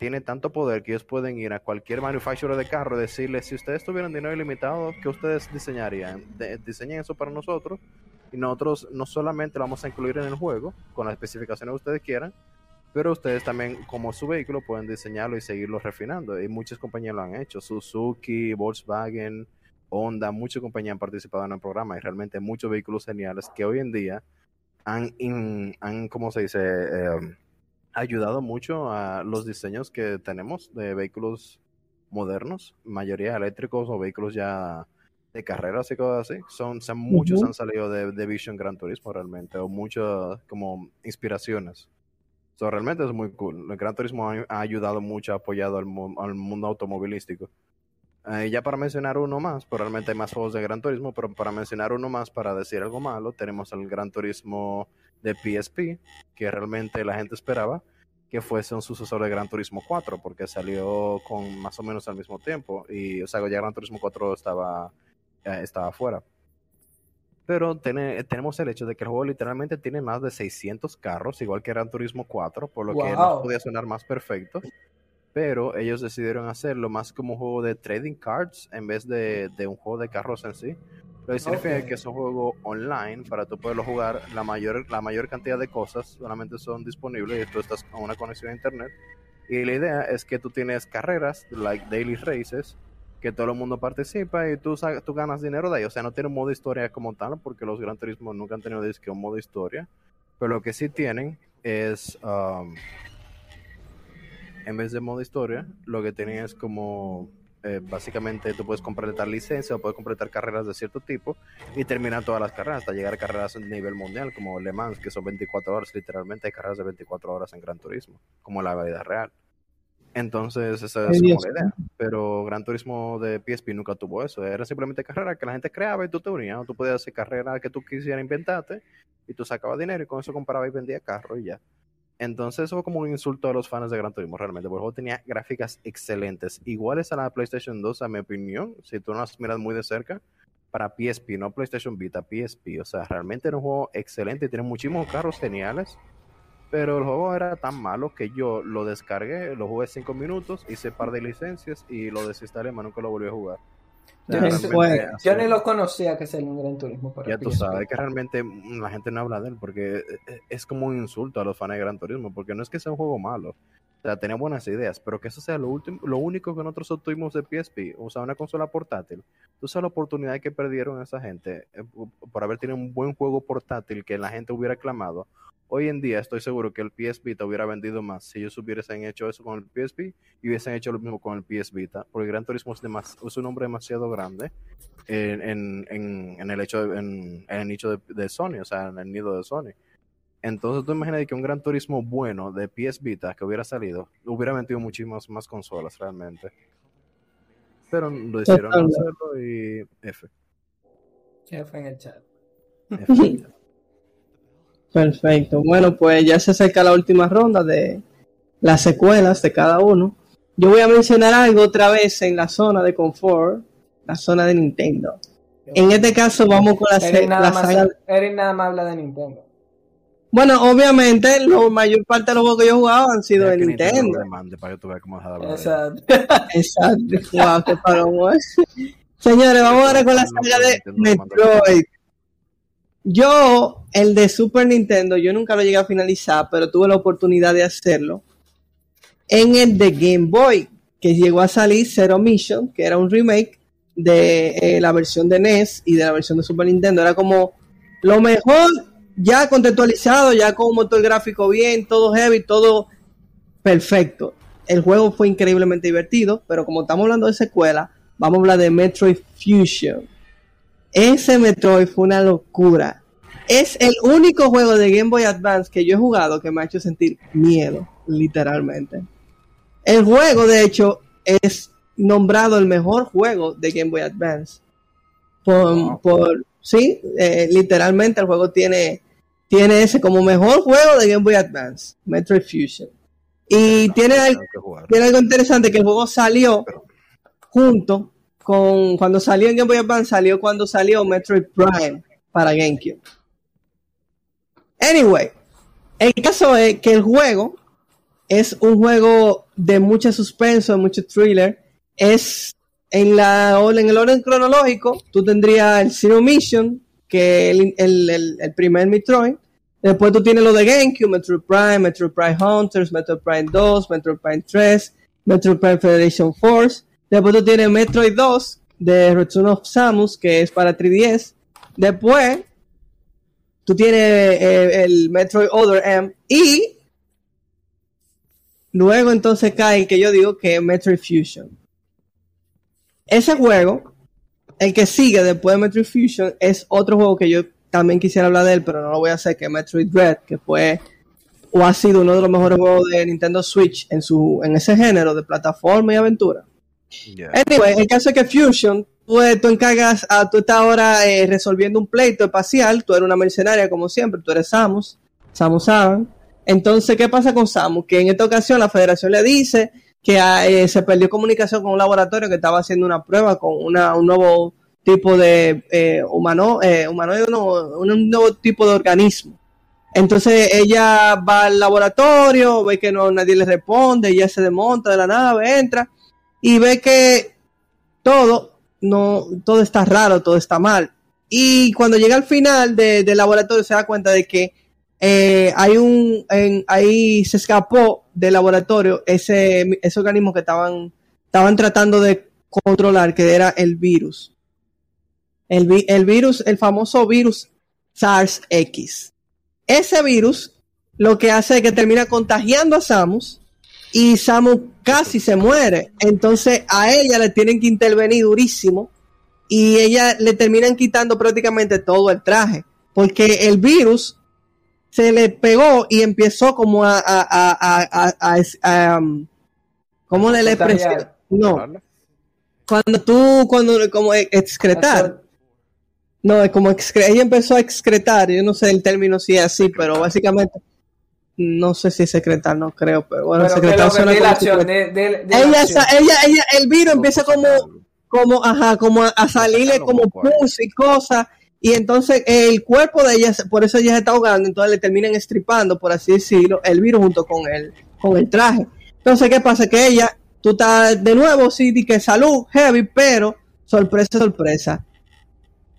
tiene tanto poder que ellos pueden ir a cualquier manufacturer de carro y decirle, si ustedes tuvieran dinero ilimitado, ¿qué ustedes diseñarían? Diseñen eso para nosotros y nosotros no solamente lo vamos a incluir en el juego con las especificaciones que ustedes quieran, pero ustedes también como su vehículo pueden diseñarlo y seguirlo refinando y muchas compañías lo han hecho, Suzuki, Volkswagen, Honda, muchas compañías han participado en el programa y realmente muchos vehículos geniales que hoy en día han, in- han ¿cómo se dice? Eh, ayudado mucho a los diseños que tenemos de vehículos modernos, mayoría eléctricos o vehículos ya de carreras y cosas así. Son, son muchos han salido de, de Vision Gran Turismo realmente, o muchas como inspiraciones. So, realmente es muy cool. El Gran Turismo ha, ha ayudado mucho, ha apoyado al, al mundo automovilístico. Eh, ya para mencionar uno más, pues realmente hay más juegos de Gran Turismo, pero para mencionar uno más, para decir algo malo, tenemos el Gran Turismo de PSP, que realmente la gente esperaba que fuese un sucesor de Gran Turismo 4, porque salió con más o menos al mismo tiempo, y o sea, ya Gran Turismo 4 estaba, eh, estaba afuera. Pero tiene- tenemos el hecho de que el juego literalmente tiene más de 600 carros, igual que Gran Turismo 4, por lo que no podía sonar más perfecto. Pero ellos decidieron hacerlo más como un juego de trading cards en vez de, de un juego de carros en sí. Lo que significa Ok. que es un juego online para tú poderlo jugar. La mayor, la mayor cantidad de cosas solamente son disponibles y tú estás con una conexión a internet. Y la idea es que tú tienes carreras, like daily races, que todo el mundo participa y tú, tú ganas dinero de ahí. O sea, no tiene un modo historia como tal, porque los Gran Turismo nunca han tenido disque un modo historia. Pero lo que sí tienen es, um, en vez de modo historia, lo que tienen es como, eh, básicamente tú puedes completar licencia o puedes completar carreras de cierto tipo y terminar todas las carreras hasta llegar a carreras a nivel mundial como Le Mans, que son 24 horas, literalmente hay carreras de 24 horas en Gran Turismo, como la vida real. Entonces, esa es como la idea. Pero Gran Turismo de PSP nunca tuvo eso. Era simplemente carrera que la gente creaba y tú te unías. O tú podías hacer carrera que tú quisieras inventarte y tú sacabas dinero y con eso compraba y vendía carro y ya. Entonces, eso fue como un insulto a los fans de Gran Turismo realmente. Porque el juego tenía gráficas excelentes, iguales a la PlayStation 2, a mi opinión. Si tú no las miras muy de cerca, para PSP, no PlayStation Vita, PSP. O sea, realmente era un juego excelente tiene muchísimos carros geniales. Pero el juego era tan malo que yo lo descargué, lo jugué 5 minutos, hice par de licencias y lo desinstalé, más nunca lo volví a jugar. Yo, ni- yo lo conocía que salió un gran turismo para ya tú sabes que realmente la gente no habla de él porque eh, es como un insulto a los fans de Gran Turismo, porque no es que sea un juego malo. O sea, tenía buenas ideas, pero que eso sea lo último, lo único que nosotros obtuvimos de PSP, o sea, una consola portátil. Tú sabes la oportunidad que perdieron esa gente eh, por haber tenido un buen juego portátil que la gente hubiera aclamado. Hoy en día estoy seguro que el PS Vita hubiera vendido más si ellos hubiesen hecho eso con el PSP y hubiesen hecho lo mismo con el PS Vita, porque Gran Turismo es, demas- es un nombre demasiado grande en, en, en, en el hecho de- en, en el nicho de, de Sony, o sea, en el nido de Sony. Entonces tú imaginas que un Gran Turismo bueno de PS Vita que hubiera salido, hubiera vendido muchísimas más consolas realmente. Pero lo hicieron hacerlo y F. F en el chat. F. Perfecto. Bueno, pues ya se acerca la última ronda de las secuelas de cada uno. Yo voy a mencionar algo otra vez en la zona de confort, la zona de Nintendo. En este caso vamos con la, Eric nada, la más, saga. Eric nada más habla de Nintendo. Bueno, obviamente la mayor parte de los juegos que yo he jugado han sido de Nintendo. demande para que tú veas cómo. Exacto. Exacto. Wow, qué. Señores, vamos ahora con la saga de Metroid. Yo, el de Super Nintendo, yo nunca lo llegué a finalizar, pero tuve la oportunidad de hacerlo. En el de Game Boy, que llegó a salir Zero Mission, que era un remake de eh, la versión de NES y de la versión de Super Nintendo. Era como lo mejor ya contextualizado, ya con un motor gráfico bien, todo heavy, todo perfecto. El juego fue increíblemente divertido, pero como estamos hablando de secuela, vamos a hablar de Metroid Fusion. Ese Metroid fue una locura. Es el único juego de Game Boy Advance que yo he jugado que me ha hecho sentir miedo, literalmente. El juego, de hecho, es nombrado el mejor juego de Game Boy Advance. Por, por sí, eh, literalmente el juego tiene, tiene ese como mejor juego de Game Boy Advance, Metroid Fusion. Y tiene, tiene algo interesante que el juego salió junto con cuando salió en Game Boy Advance salió cuando salió Metroid Prime para GameCube. Anyway, el caso es que el juego es un juego de mucho suspenso, mucho thriller. Es en la en el orden cronológico, tú tendrías el Zero Mission, que el, el- el- el primer Metroid. Después tú tienes lo de GameCube, Metroid Prime, Metroid Prime Hunters, Metroid Prime 2, Metroid Prime 3, Metroid Prime Federation Force. Después tú tienes Metroid 2 de Return of Samus, que es para 3DS. Después tú tienes eh, el Metroid Other M. Y luego entonces cae el que yo digo que es Metroid Fusion. Ese juego, el que sigue después de Metroid Fusion, es otro juego que yo también quisiera hablar de él, pero no lo voy a hacer, que es Metroid Dread, que fue o ha sido uno de los mejores juegos de Nintendo Switch en su en ese género de plataforma y aventura. Anyway, el caso es que Fusion, eh, tú encargas, a, tú estás ahora eh, resolviendo un pleito espacial, tú eres una mercenaria como siempre, tú eres Samus, Samus Aran. Entonces, ¿qué pasa con Samus? Que en esta ocasión la federación le dice que ah, eh, se perdió comunicación con un laboratorio que estaba haciendo una prueba con un nuevo tipo de eh, humano, eh, humanoide, no, un nuevo tipo de organismo. Entonces ella va al laboratorio, ve que no nadie le responde, ella se desmonta de la nave, entra y ve que todo no todo está raro, todo está mal. Y cuando llega al final de- del laboratorio se da cuenta de que eh, hay un en- ahí se escapó del laboratorio ese, ese organismo que estaban estaban tratando de controlar, que era el virus. El, vi- el virus, el famoso virus SARS-X. Ese virus lo que hace es que termina contagiando a Samus y Samus casi se muere. Entonces a ella le tienen que intervenir durísimo y ella le terminan quitando prácticamente todo el traje porque el virus se le pegó y empezó como a, a, a, a, a- um, ¿cómo le la expresión? No, cuando tú, cuando, como excretar. No, es como excre- ella empezó a excretar, yo no sé el término si es así, pero básicamente no sé si es secretar, no creo, pero bueno, Pero que secretar lo que suena de como Ella, ella, ella, el virus empieza como, como, ajá, como a, a salirle como pus y cosas, y entonces el cuerpo de ella, por eso ella se está ahogando, entonces le terminan estripando, por así decirlo, el virus junto con el, con el traje. Entonces, ¿qué pasa? Que ella, tú estás de nuevo, sí, di que salud, heavy, pero sorpresa, sorpresa.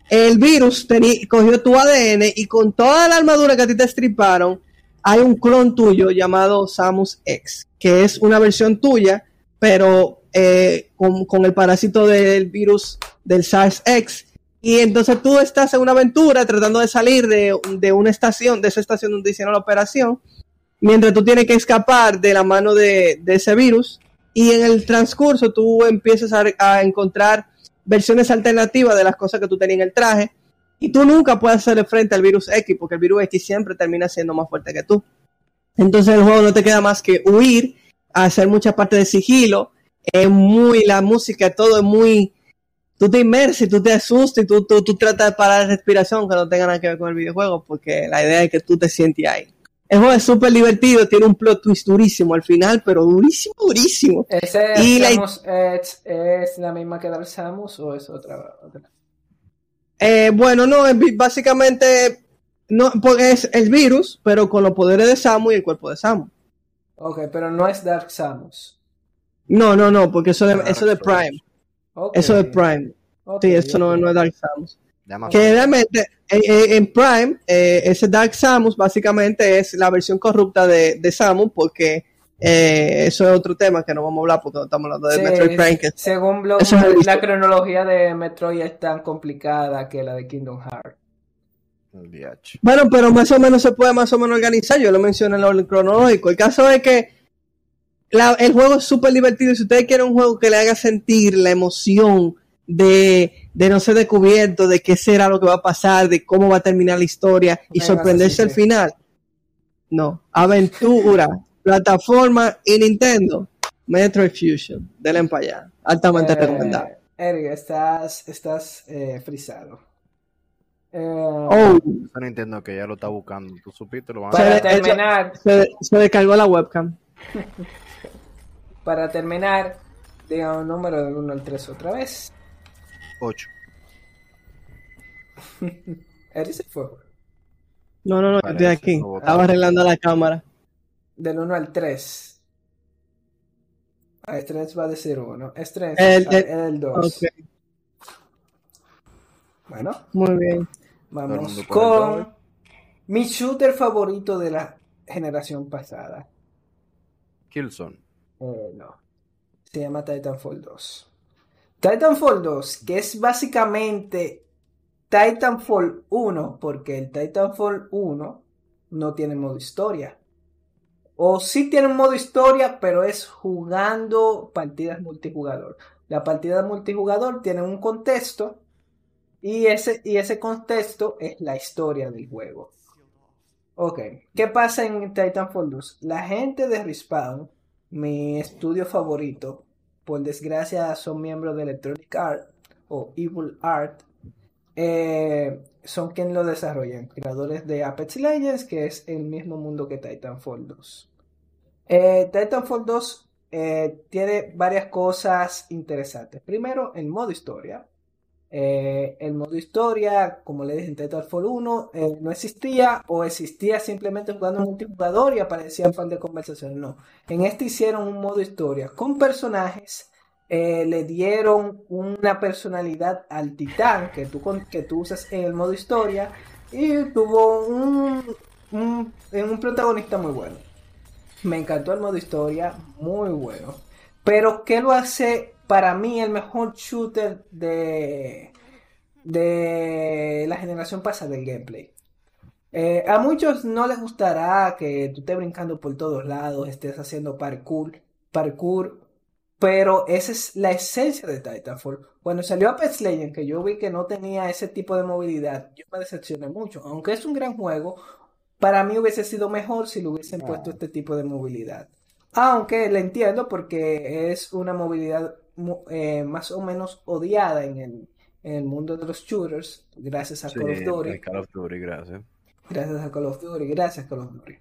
El virus cogió tu ADN y con toda la armadura que a ti te estriparon, hay un clon tuyo llamado Samus X, que es una versión tuya, pero eh, con, el parásito del virus del SARS-X. Y entonces tú estás en una aventura tratando de salir de, una estación, de esa estación donde hicieron la operación, mientras tú tienes que escapar de la mano de, de ese virus. Y en el transcurso tú empiezas a, a encontrar versiones alternativas de las cosas que tú tenías en el traje. Y tú nunca puedes hacerle frente al virus X, porque el virus X siempre termina siendo más fuerte que tú. Entonces el juego no te queda más que huir, hacer mucha parte de sigilo. Es muy, la música, todo es muy. Tú te inmersas tú te asustas y tú, tú, tú tratas de parar la respiración que no tenga nada que ver con el videojuego, porque la idea es que tú te sientes ahí. El juego es súper divertido, tiene un plot twist durísimo al final, pero durísimo, durísimo. ¿Ese Y la- es, es la misma que Dark Samus o es otra? otra? Eh, bueno, no, básicamente no, porque es el virus, pero con los poderes de Samu y el cuerpo de Samu. Ok, pero no es Dark Samus. No, no, no, porque eso de, Ah, eso de. Prime, eso de Prime. ok, Sí, eso no, no es Dark Samus. Que realmente en Prime, eh, ese Dark Samus básicamente es la versión corrupta de, de Samus, porque eh, eso es otro tema que no vamos a hablar porque no estamos hablando de Sí, Metroid Prime. que- según es el- la cronología de Metroid es tan complicada que la de Kingdom Hearts. Bueno, pero más o menos se puede más o menos organizar. Yo lo mencioné en el orden cronológico. El caso es que la- el juego es súper divertido. Si ustedes quieren un juego que le haga sentir la emoción de, de no ser descubierto, de qué será lo que va a pasar, de cómo va a terminar la historia y Venga, sorprenderse sí, al final. No. Aventura, plataforma y Nintendo. Metroid Fusion. Denle para allá. Altamente Eh, recomendado. Eric, estás, estás eh, frisado. Eh, Oh, Nintendo que ya lo está buscando. Tú supiste, lo van a para se- terminar, se, se descargó la webcam. para terminar, diga un número del 1 al 3 otra vez. 8. Eric se fue. No, no, no, Parece, estoy aquí. Estaba arreglando la cámara. Del 1 al 3. Ah, Strange va de 0 1. Strange El- ah, el- el 2. Ok, Bueno, muy bien. vamos el con mi shooter favorito de la generación pasada. Killzone. Eh, no. Se llama Titanfall 2. Titanfall 2, que es básicamente Titanfall 1, porque el Titanfall 1 no tiene modo historia. O sí tiene un modo historia, pero es jugando partidas multijugador. La partida multijugador tiene un contexto y ese, y ese contexto es la historia del juego. Ok, ¿qué pasa en Titanfall 2? La gente de Respawn, mi estudio favorito, por desgracia son miembros de Electronic Art o Evil Art, eh, son quienes lo desarrollan, creadores de Apex Legends, que es el mismo mundo que Titanfall 2. Eh, Titanfall 2 eh, tiene varias cosas interesantes. Primero, el modo historia. Eh, el modo historia, como le dije en Titanfall 1, eh, no existía o existía simplemente jugando multijugador y aparecían fan de conversación. No, en este hicieron un modo historia con personajes, le dieron una personalidad al titán que tú, que tú usas en el modo historia y tuvo un, un, un protagonista muy bueno. Me encantó el modo historia, muy bueno. Pero ¿qué lo hace para mí el mejor shooter de, de la generación pasada del gameplay? Eh, a muchos no les gustará que tú estés brincando por todos lados, estés haciendo parkour, parkour, pero esa es la esencia de Titanfall. Cuando salió Apex Legends, que yo vi que no tenía ese tipo de movilidad, yo me decepcioné mucho. Aunque es un gran juego, para mí hubiese sido mejor si le hubiesen puesto este tipo de movilidad. Aunque le entiendo porque es una movilidad eh, más o menos odiada en el, en el mundo de los shooters, gracias a Sí, Call of Duty. el Call of Duty, gracias. Gracias a Call of Duty, gracias Call of Duty.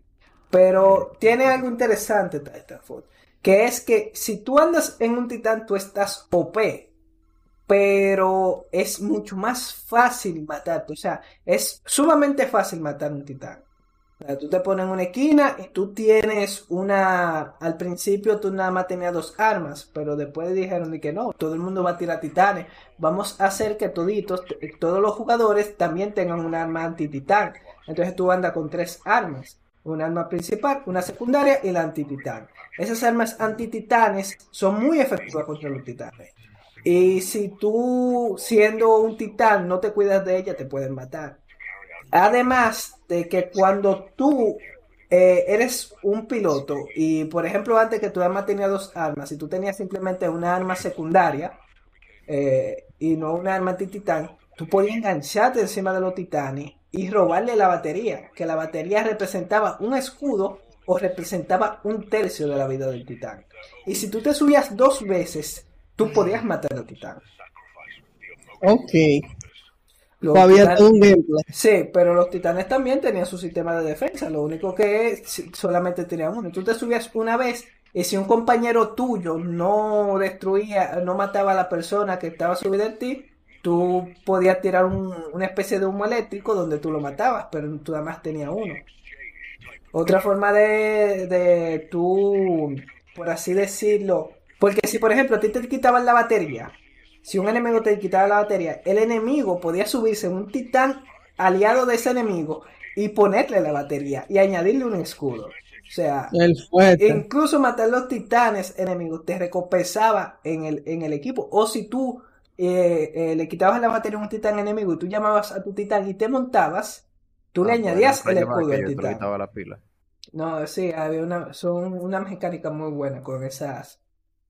Pero tiene algo interesante Titanfall, que es que si tú andas en un titán, tú estás OP, pero es mucho más fácil matarte. O sea, es sumamente fácil matar un titán. Tú te pones en una esquina y tú tienes una... Al principio tú nada más tenías dos armas, pero después dijeron que no, todo el mundo va a tirar titanes. Vamos a hacer que toditos, todos los jugadores también tengan un arma anti-titán. Entonces tú andas con tres armas. Un arma principal, una secundaria y la anti-titán. Esas armas anti-titanes son muy efectivas contra los titanes. Y si tú, siendo un titán, no te cuidas de ella, te pueden matar. Además de que cuando tú eh, eres un piloto y, por ejemplo, antes que tu arma tenía dos armas y tú tenías simplemente una arma secundaria eh, y no una arma anti-titán, tú podías engancharte encima de los titanes y robarle la batería, que la batería representaba un escudo o representaba un tercio de la vida del titán. Y si tú te subías dos veces, tú podías matar al titán. Ok. Los Todavía titanes- todo un gameplay. Sí, pero los titanes también tenían su sistema de defensa. Lo único que es, solamente tenían uno. Tú te subías una vez y si un compañero tuyo no destruía, no mataba a la persona que estaba subida en ti, tú podías tirar un- una especie de humo eléctrico donde tú lo matabas, pero tú nada más tenías uno. Otra forma de, de tú, por así decirlo, porque si por ejemplo a ti te quitaban la batería, si un enemigo te quitaba la batería, el enemigo podía subirse un titán aliado de ese enemigo y ponerle la batería y añadirle un escudo. O sea, El incluso matar los titanes enemigos te recompensaba en el, en el equipo. O si tú eh, eh, le quitabas la batería a un titán enemigo y tú llamabas a tu titán y te montabas, tú le Ah, pues, añadías el escudo al titán. la pila. No, sí, había una, son una mecánica muy buena con esas,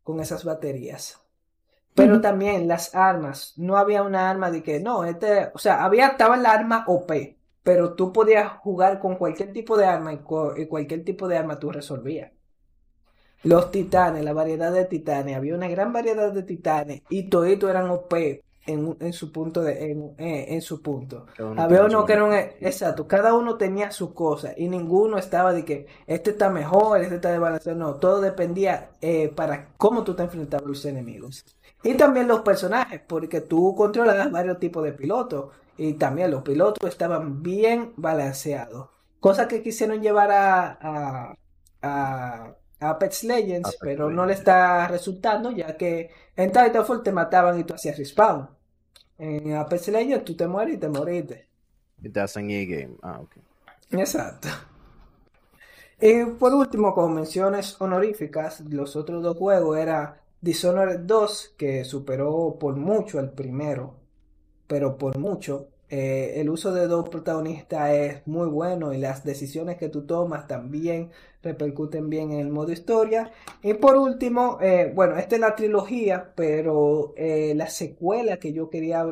con esas baterías. Pero también las armas, no había una arma de que no, este, o sea, había, estaba la arma OP, pero tú podías jugar con cualquier tipo de arma y, y cualquier tipo de arma tú resolvías. Los titanes, la variedad de titanes, había una gran variedad de titanes y toditos eran OP en, en su punto de, en, en- en su punto. Había uno que era un, exacto, cada uno tenía su cosa y ninguno estaba de que este está mejor, este está desbalanceado, no, todo dependía eh, para cómo tú te enfrentabas a los enemigos. Y también los personajes, porque tú controlabas varios tipos de pilotos y también los pilotos estaban bien balanceados. Cosa que quisieron llevar a, a, a, a Apex Legends, Apex pero no le está resultando, ya que en Titanfall te mataban y tú hacías respawn. En Apex Legends tú te mueres y te moriste. Y te hacen e-game. Ah, ok. Exacto. Y por último, como menciones honoríficas, los otros dos juegos era Dishonored 2, que superó por mucho al primero, pero por mucho. Eh, el uso de dos protagonistas es muy bueno y las decisiones que tú tomas también repercuten bien en el modo historia. Y por último, eh, bueno, esta es la trilogía, pero eh, la secuela que yo quería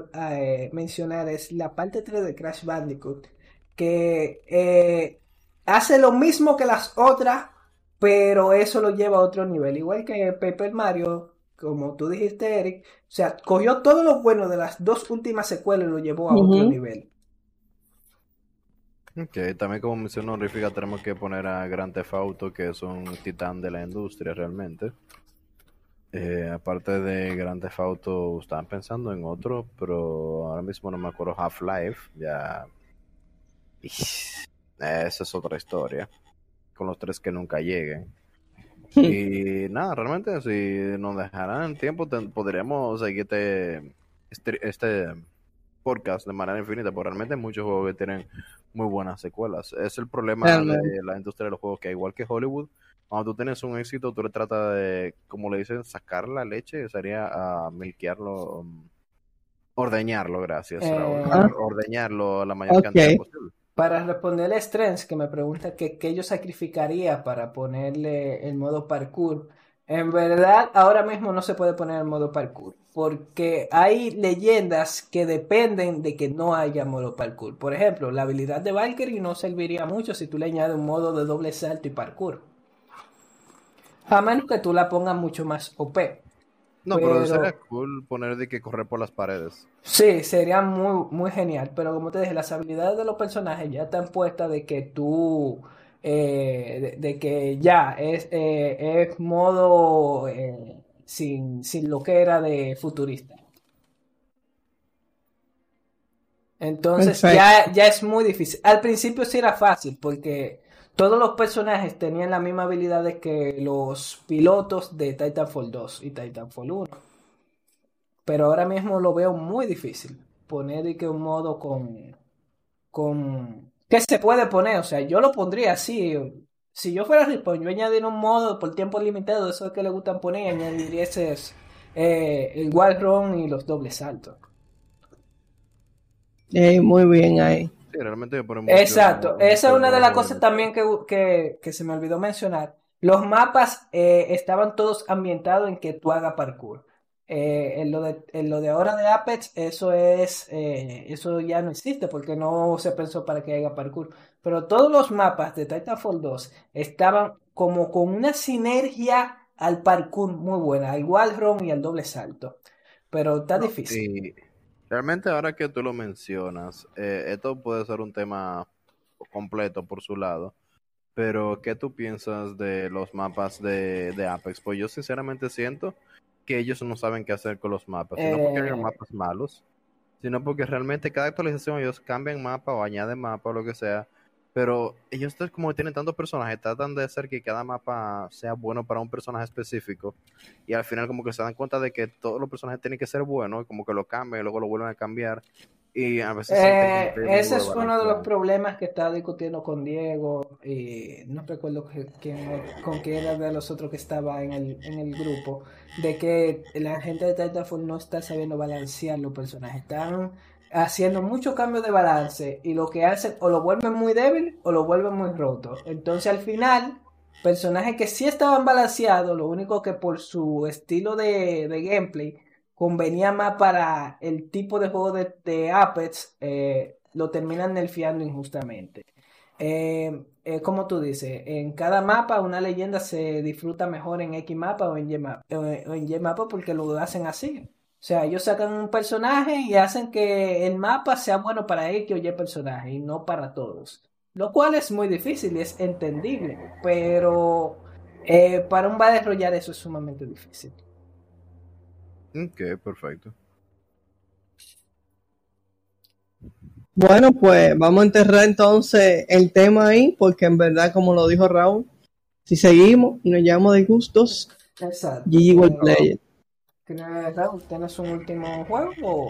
mencionar es la parte 3 de Crash Bandicoot, que hace lo mismo que las otras, pero eso lo lleva a otro nivel. Igual que Paper Mario, como tú dijiste, Eric, o sea, cogió todo lo bueno de las dos últimas secuelas y lo llevó a otro nivel. Ok, también como mención honorífica tenemos que poner a Grand Theft Auto, que es un titán de la industria realmente. Eh, aparte de Grand Theft Auto, estaban pensando en otro, pero ahora mismo no me acuerdo. Half-Life, ya. Esa es otra historia. Con los tres que nunca lleguen. Y nada, realmente si nos dejaran tiempo, ten- podríamos seguir este, este, este podcast de manera infinita, porque realmente hay muchos juegos que tienen muy buenas secuelas. Es el problema Realmente. de la industria de los juegos, que igual que Hollywood, cuando tú tienes un éxito, tú le tratas de, como le dicen, sacar la leche, sería a milkearlo, um, ordeñarlo, gracias, Eh, Raúl. Ordeñarlo la mayor cantidad posible. Para responderle a Strens, que me pregunta qué yo sacrificaría para ponerle el modo parkour. En verdad, ahora mismo no se puede poner el modo parkour, porque hay leyendas que dependen de que no haya modo parkour. Por ejemplo, la habilidad de Valkyrie no serviría mucho si tú le añades un modo de doble salto y parkour. A menos que tú la pongas mucho más OP. No, pero, Pero- sería cool poner de que correr por las paredes. Sí, sería muy, muy genial, pero como te dije, las habilidades de los personajes ya están puestas de que tú, eh, de, de que ya es, eh, es modo eh, sin, sin lo que era de futurista. Entonces ya, ya es muy difícil. Al principio sí era fácil porque todos los personajes tenían las mismas habilidades que los pilotos de Titanfall 2 y Titanfall 1. Pero ahora mismo lo veo muy difícil poner de que un modo con con que se puede poner, o sea, yo lo pondría así. Si yo fuera Respawn, yo añadiría un modo por tiempo limitado, eso que le gustan poner, añadiría ese eh, el wall run y los dobles saltos. Eh, muy bien ahí. Sí, realmente me pone mucho- Exacto, mucho esa es una de las cosas también que, que, que se me olvidó mencionar. Los mapas eh, estaban todos ambientados en que tú hagas parkour. Eh, en lo de, en lo de ahora de Apex, eso es, eh, eso ya no existe porque no se pensó para que haga parkour. Pero todos los mapas de Titanfall 2 estaban como con una sinergia al parkour muy buena, al wall run y al doble salto. Pero está difícil. Realmente ahora que tú lo mencionas, eh, esto puede ser un tema completo por su lado, pero ¿qué tú piensas de los mapas de, de Apex? Pues yo sinceramente siento que ellos no saben qué hacer con los mapas, no porque hagan Eh. mapas malos, sino porque realmente cada actualización ellos cambian mapa o añaden mapa o lo que sea, pero ellos como tienen tantos personajes, tratan de hacer que cada mapa sea bueno para un personaje específico y al final como que se dan cuenta de que todos los personajes tienen que ser buenos, y como que lo cambian y luego lo vuelven a cambiar y a veces Eh, ese es uno de los problemas que estaba discutiendo con Diego y no recuerdo quién, con quién era de los otros que estaba en el, en el grupo, de que la gente de Titanfall no está sabiendo balancear los personajes, están haciendo muchos cambios de balance y lo que hacen o lo vuelven muy débil o lo vuelven muy roto. Entonces al final, personajes que sí estaban balanceados, lo único que por su estilo de, de gameplay convenía más para el tipo de juego de, de Apex, eh, lo terminan nerfeando injustamente. Eh, eh, como tú dices, en cada mapa una leyenda se disfruta mejor en X mapa o en Y mapa, eh, o en Y mapa porque lo hacen así. O sea, ellos sacan un personaje y hacen que el mapa sea bueno para X o Y personaje y no para todos. Lo cual es muy difícil y es entendible, pero eh, para un Battle Royale eso es sumamente difícil. Ok, perfecto. Bueno, pues vamos a enterrar entonces el tema ahí, porque en verdad, como lo dijo Raúl, si seguimos y nos llevamos de gustos, Exacto. GG World Bueno, Player. ¿Tienes- Raúl, ¿Tienes un último juego o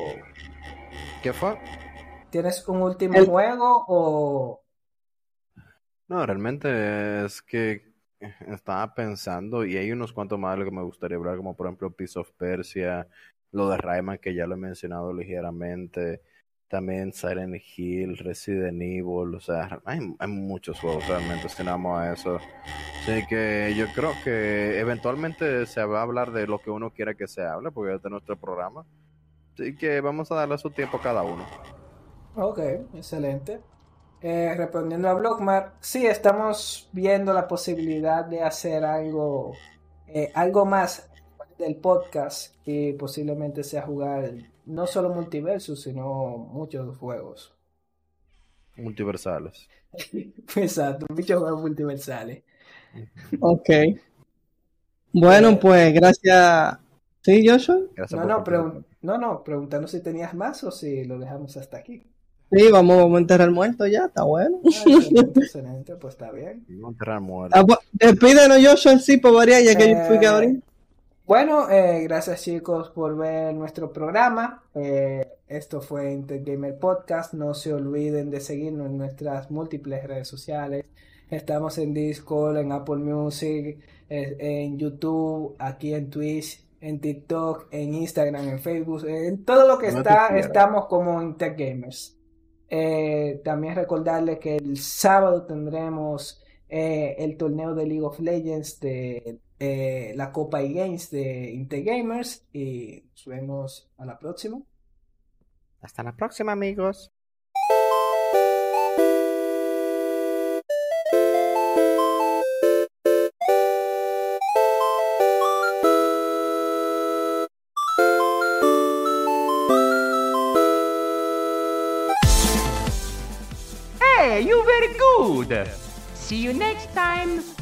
¿Qué fue? tienes un último El- juego o No, realmente es que estaba pensando y hay unos cuantos más de lo que me gustaría hablar, como por ejemplo Piece of Persia, lo de Rayman que ya lo he mencionado ligeramente, también Silent Hill, Resident Evil, o sea, hay, hay muchos juegos realmente si nos vamos a eso. Así que yo creo que eventualmente se va a hablar de lo que uno quiera que se hable, porque este es nuestro programa. Así que vamos a darle su tiempo a cada uno. Ok, excelente. Eh, respondiendo a Blockmar, sí, estamos viendo la posibilidad de hacer algo, eh, algo más del podcast y posiblemente sea jugar no solo multiversus, sino muchos juegos. Multiversales. Exacto, muchos juegos multiversales. Ok. Bueno, pues gracias. ¿Sí, Joshua? Gracias No, por no, no, no, preguntando si tenías más o si lo dejamos hasta aquí. Sí, vamos, vamos a enterrar muerto ya, está bueno. Ah, excelente, excelente, pues está bien. No enterrar muertos. Ah, pues, Despídenos, Joshua, sí, por variar, ya que yo fui que Eh, ahorita. Bueno, eh, gracias chicos por ver nuestro programa. Eh, esto fue Intergamer Podcast. No se olviden de seguirnos en nuestras múltiples redes sociales. Estamos en Discord, en Apple Music, eh, en YouTube, aquí en Twitch, en TikTok, en Instagram, en Facebook, en todo lo que No está, estamos como Intergamers. Eh, también recordarles que el sábado tendremos eh, el torneo de League of Legends de eh, la Copa eGames de Intergamers y nos vemos a la próxima. Hasta la próxima, amigos. Hey, you very good. See you next time.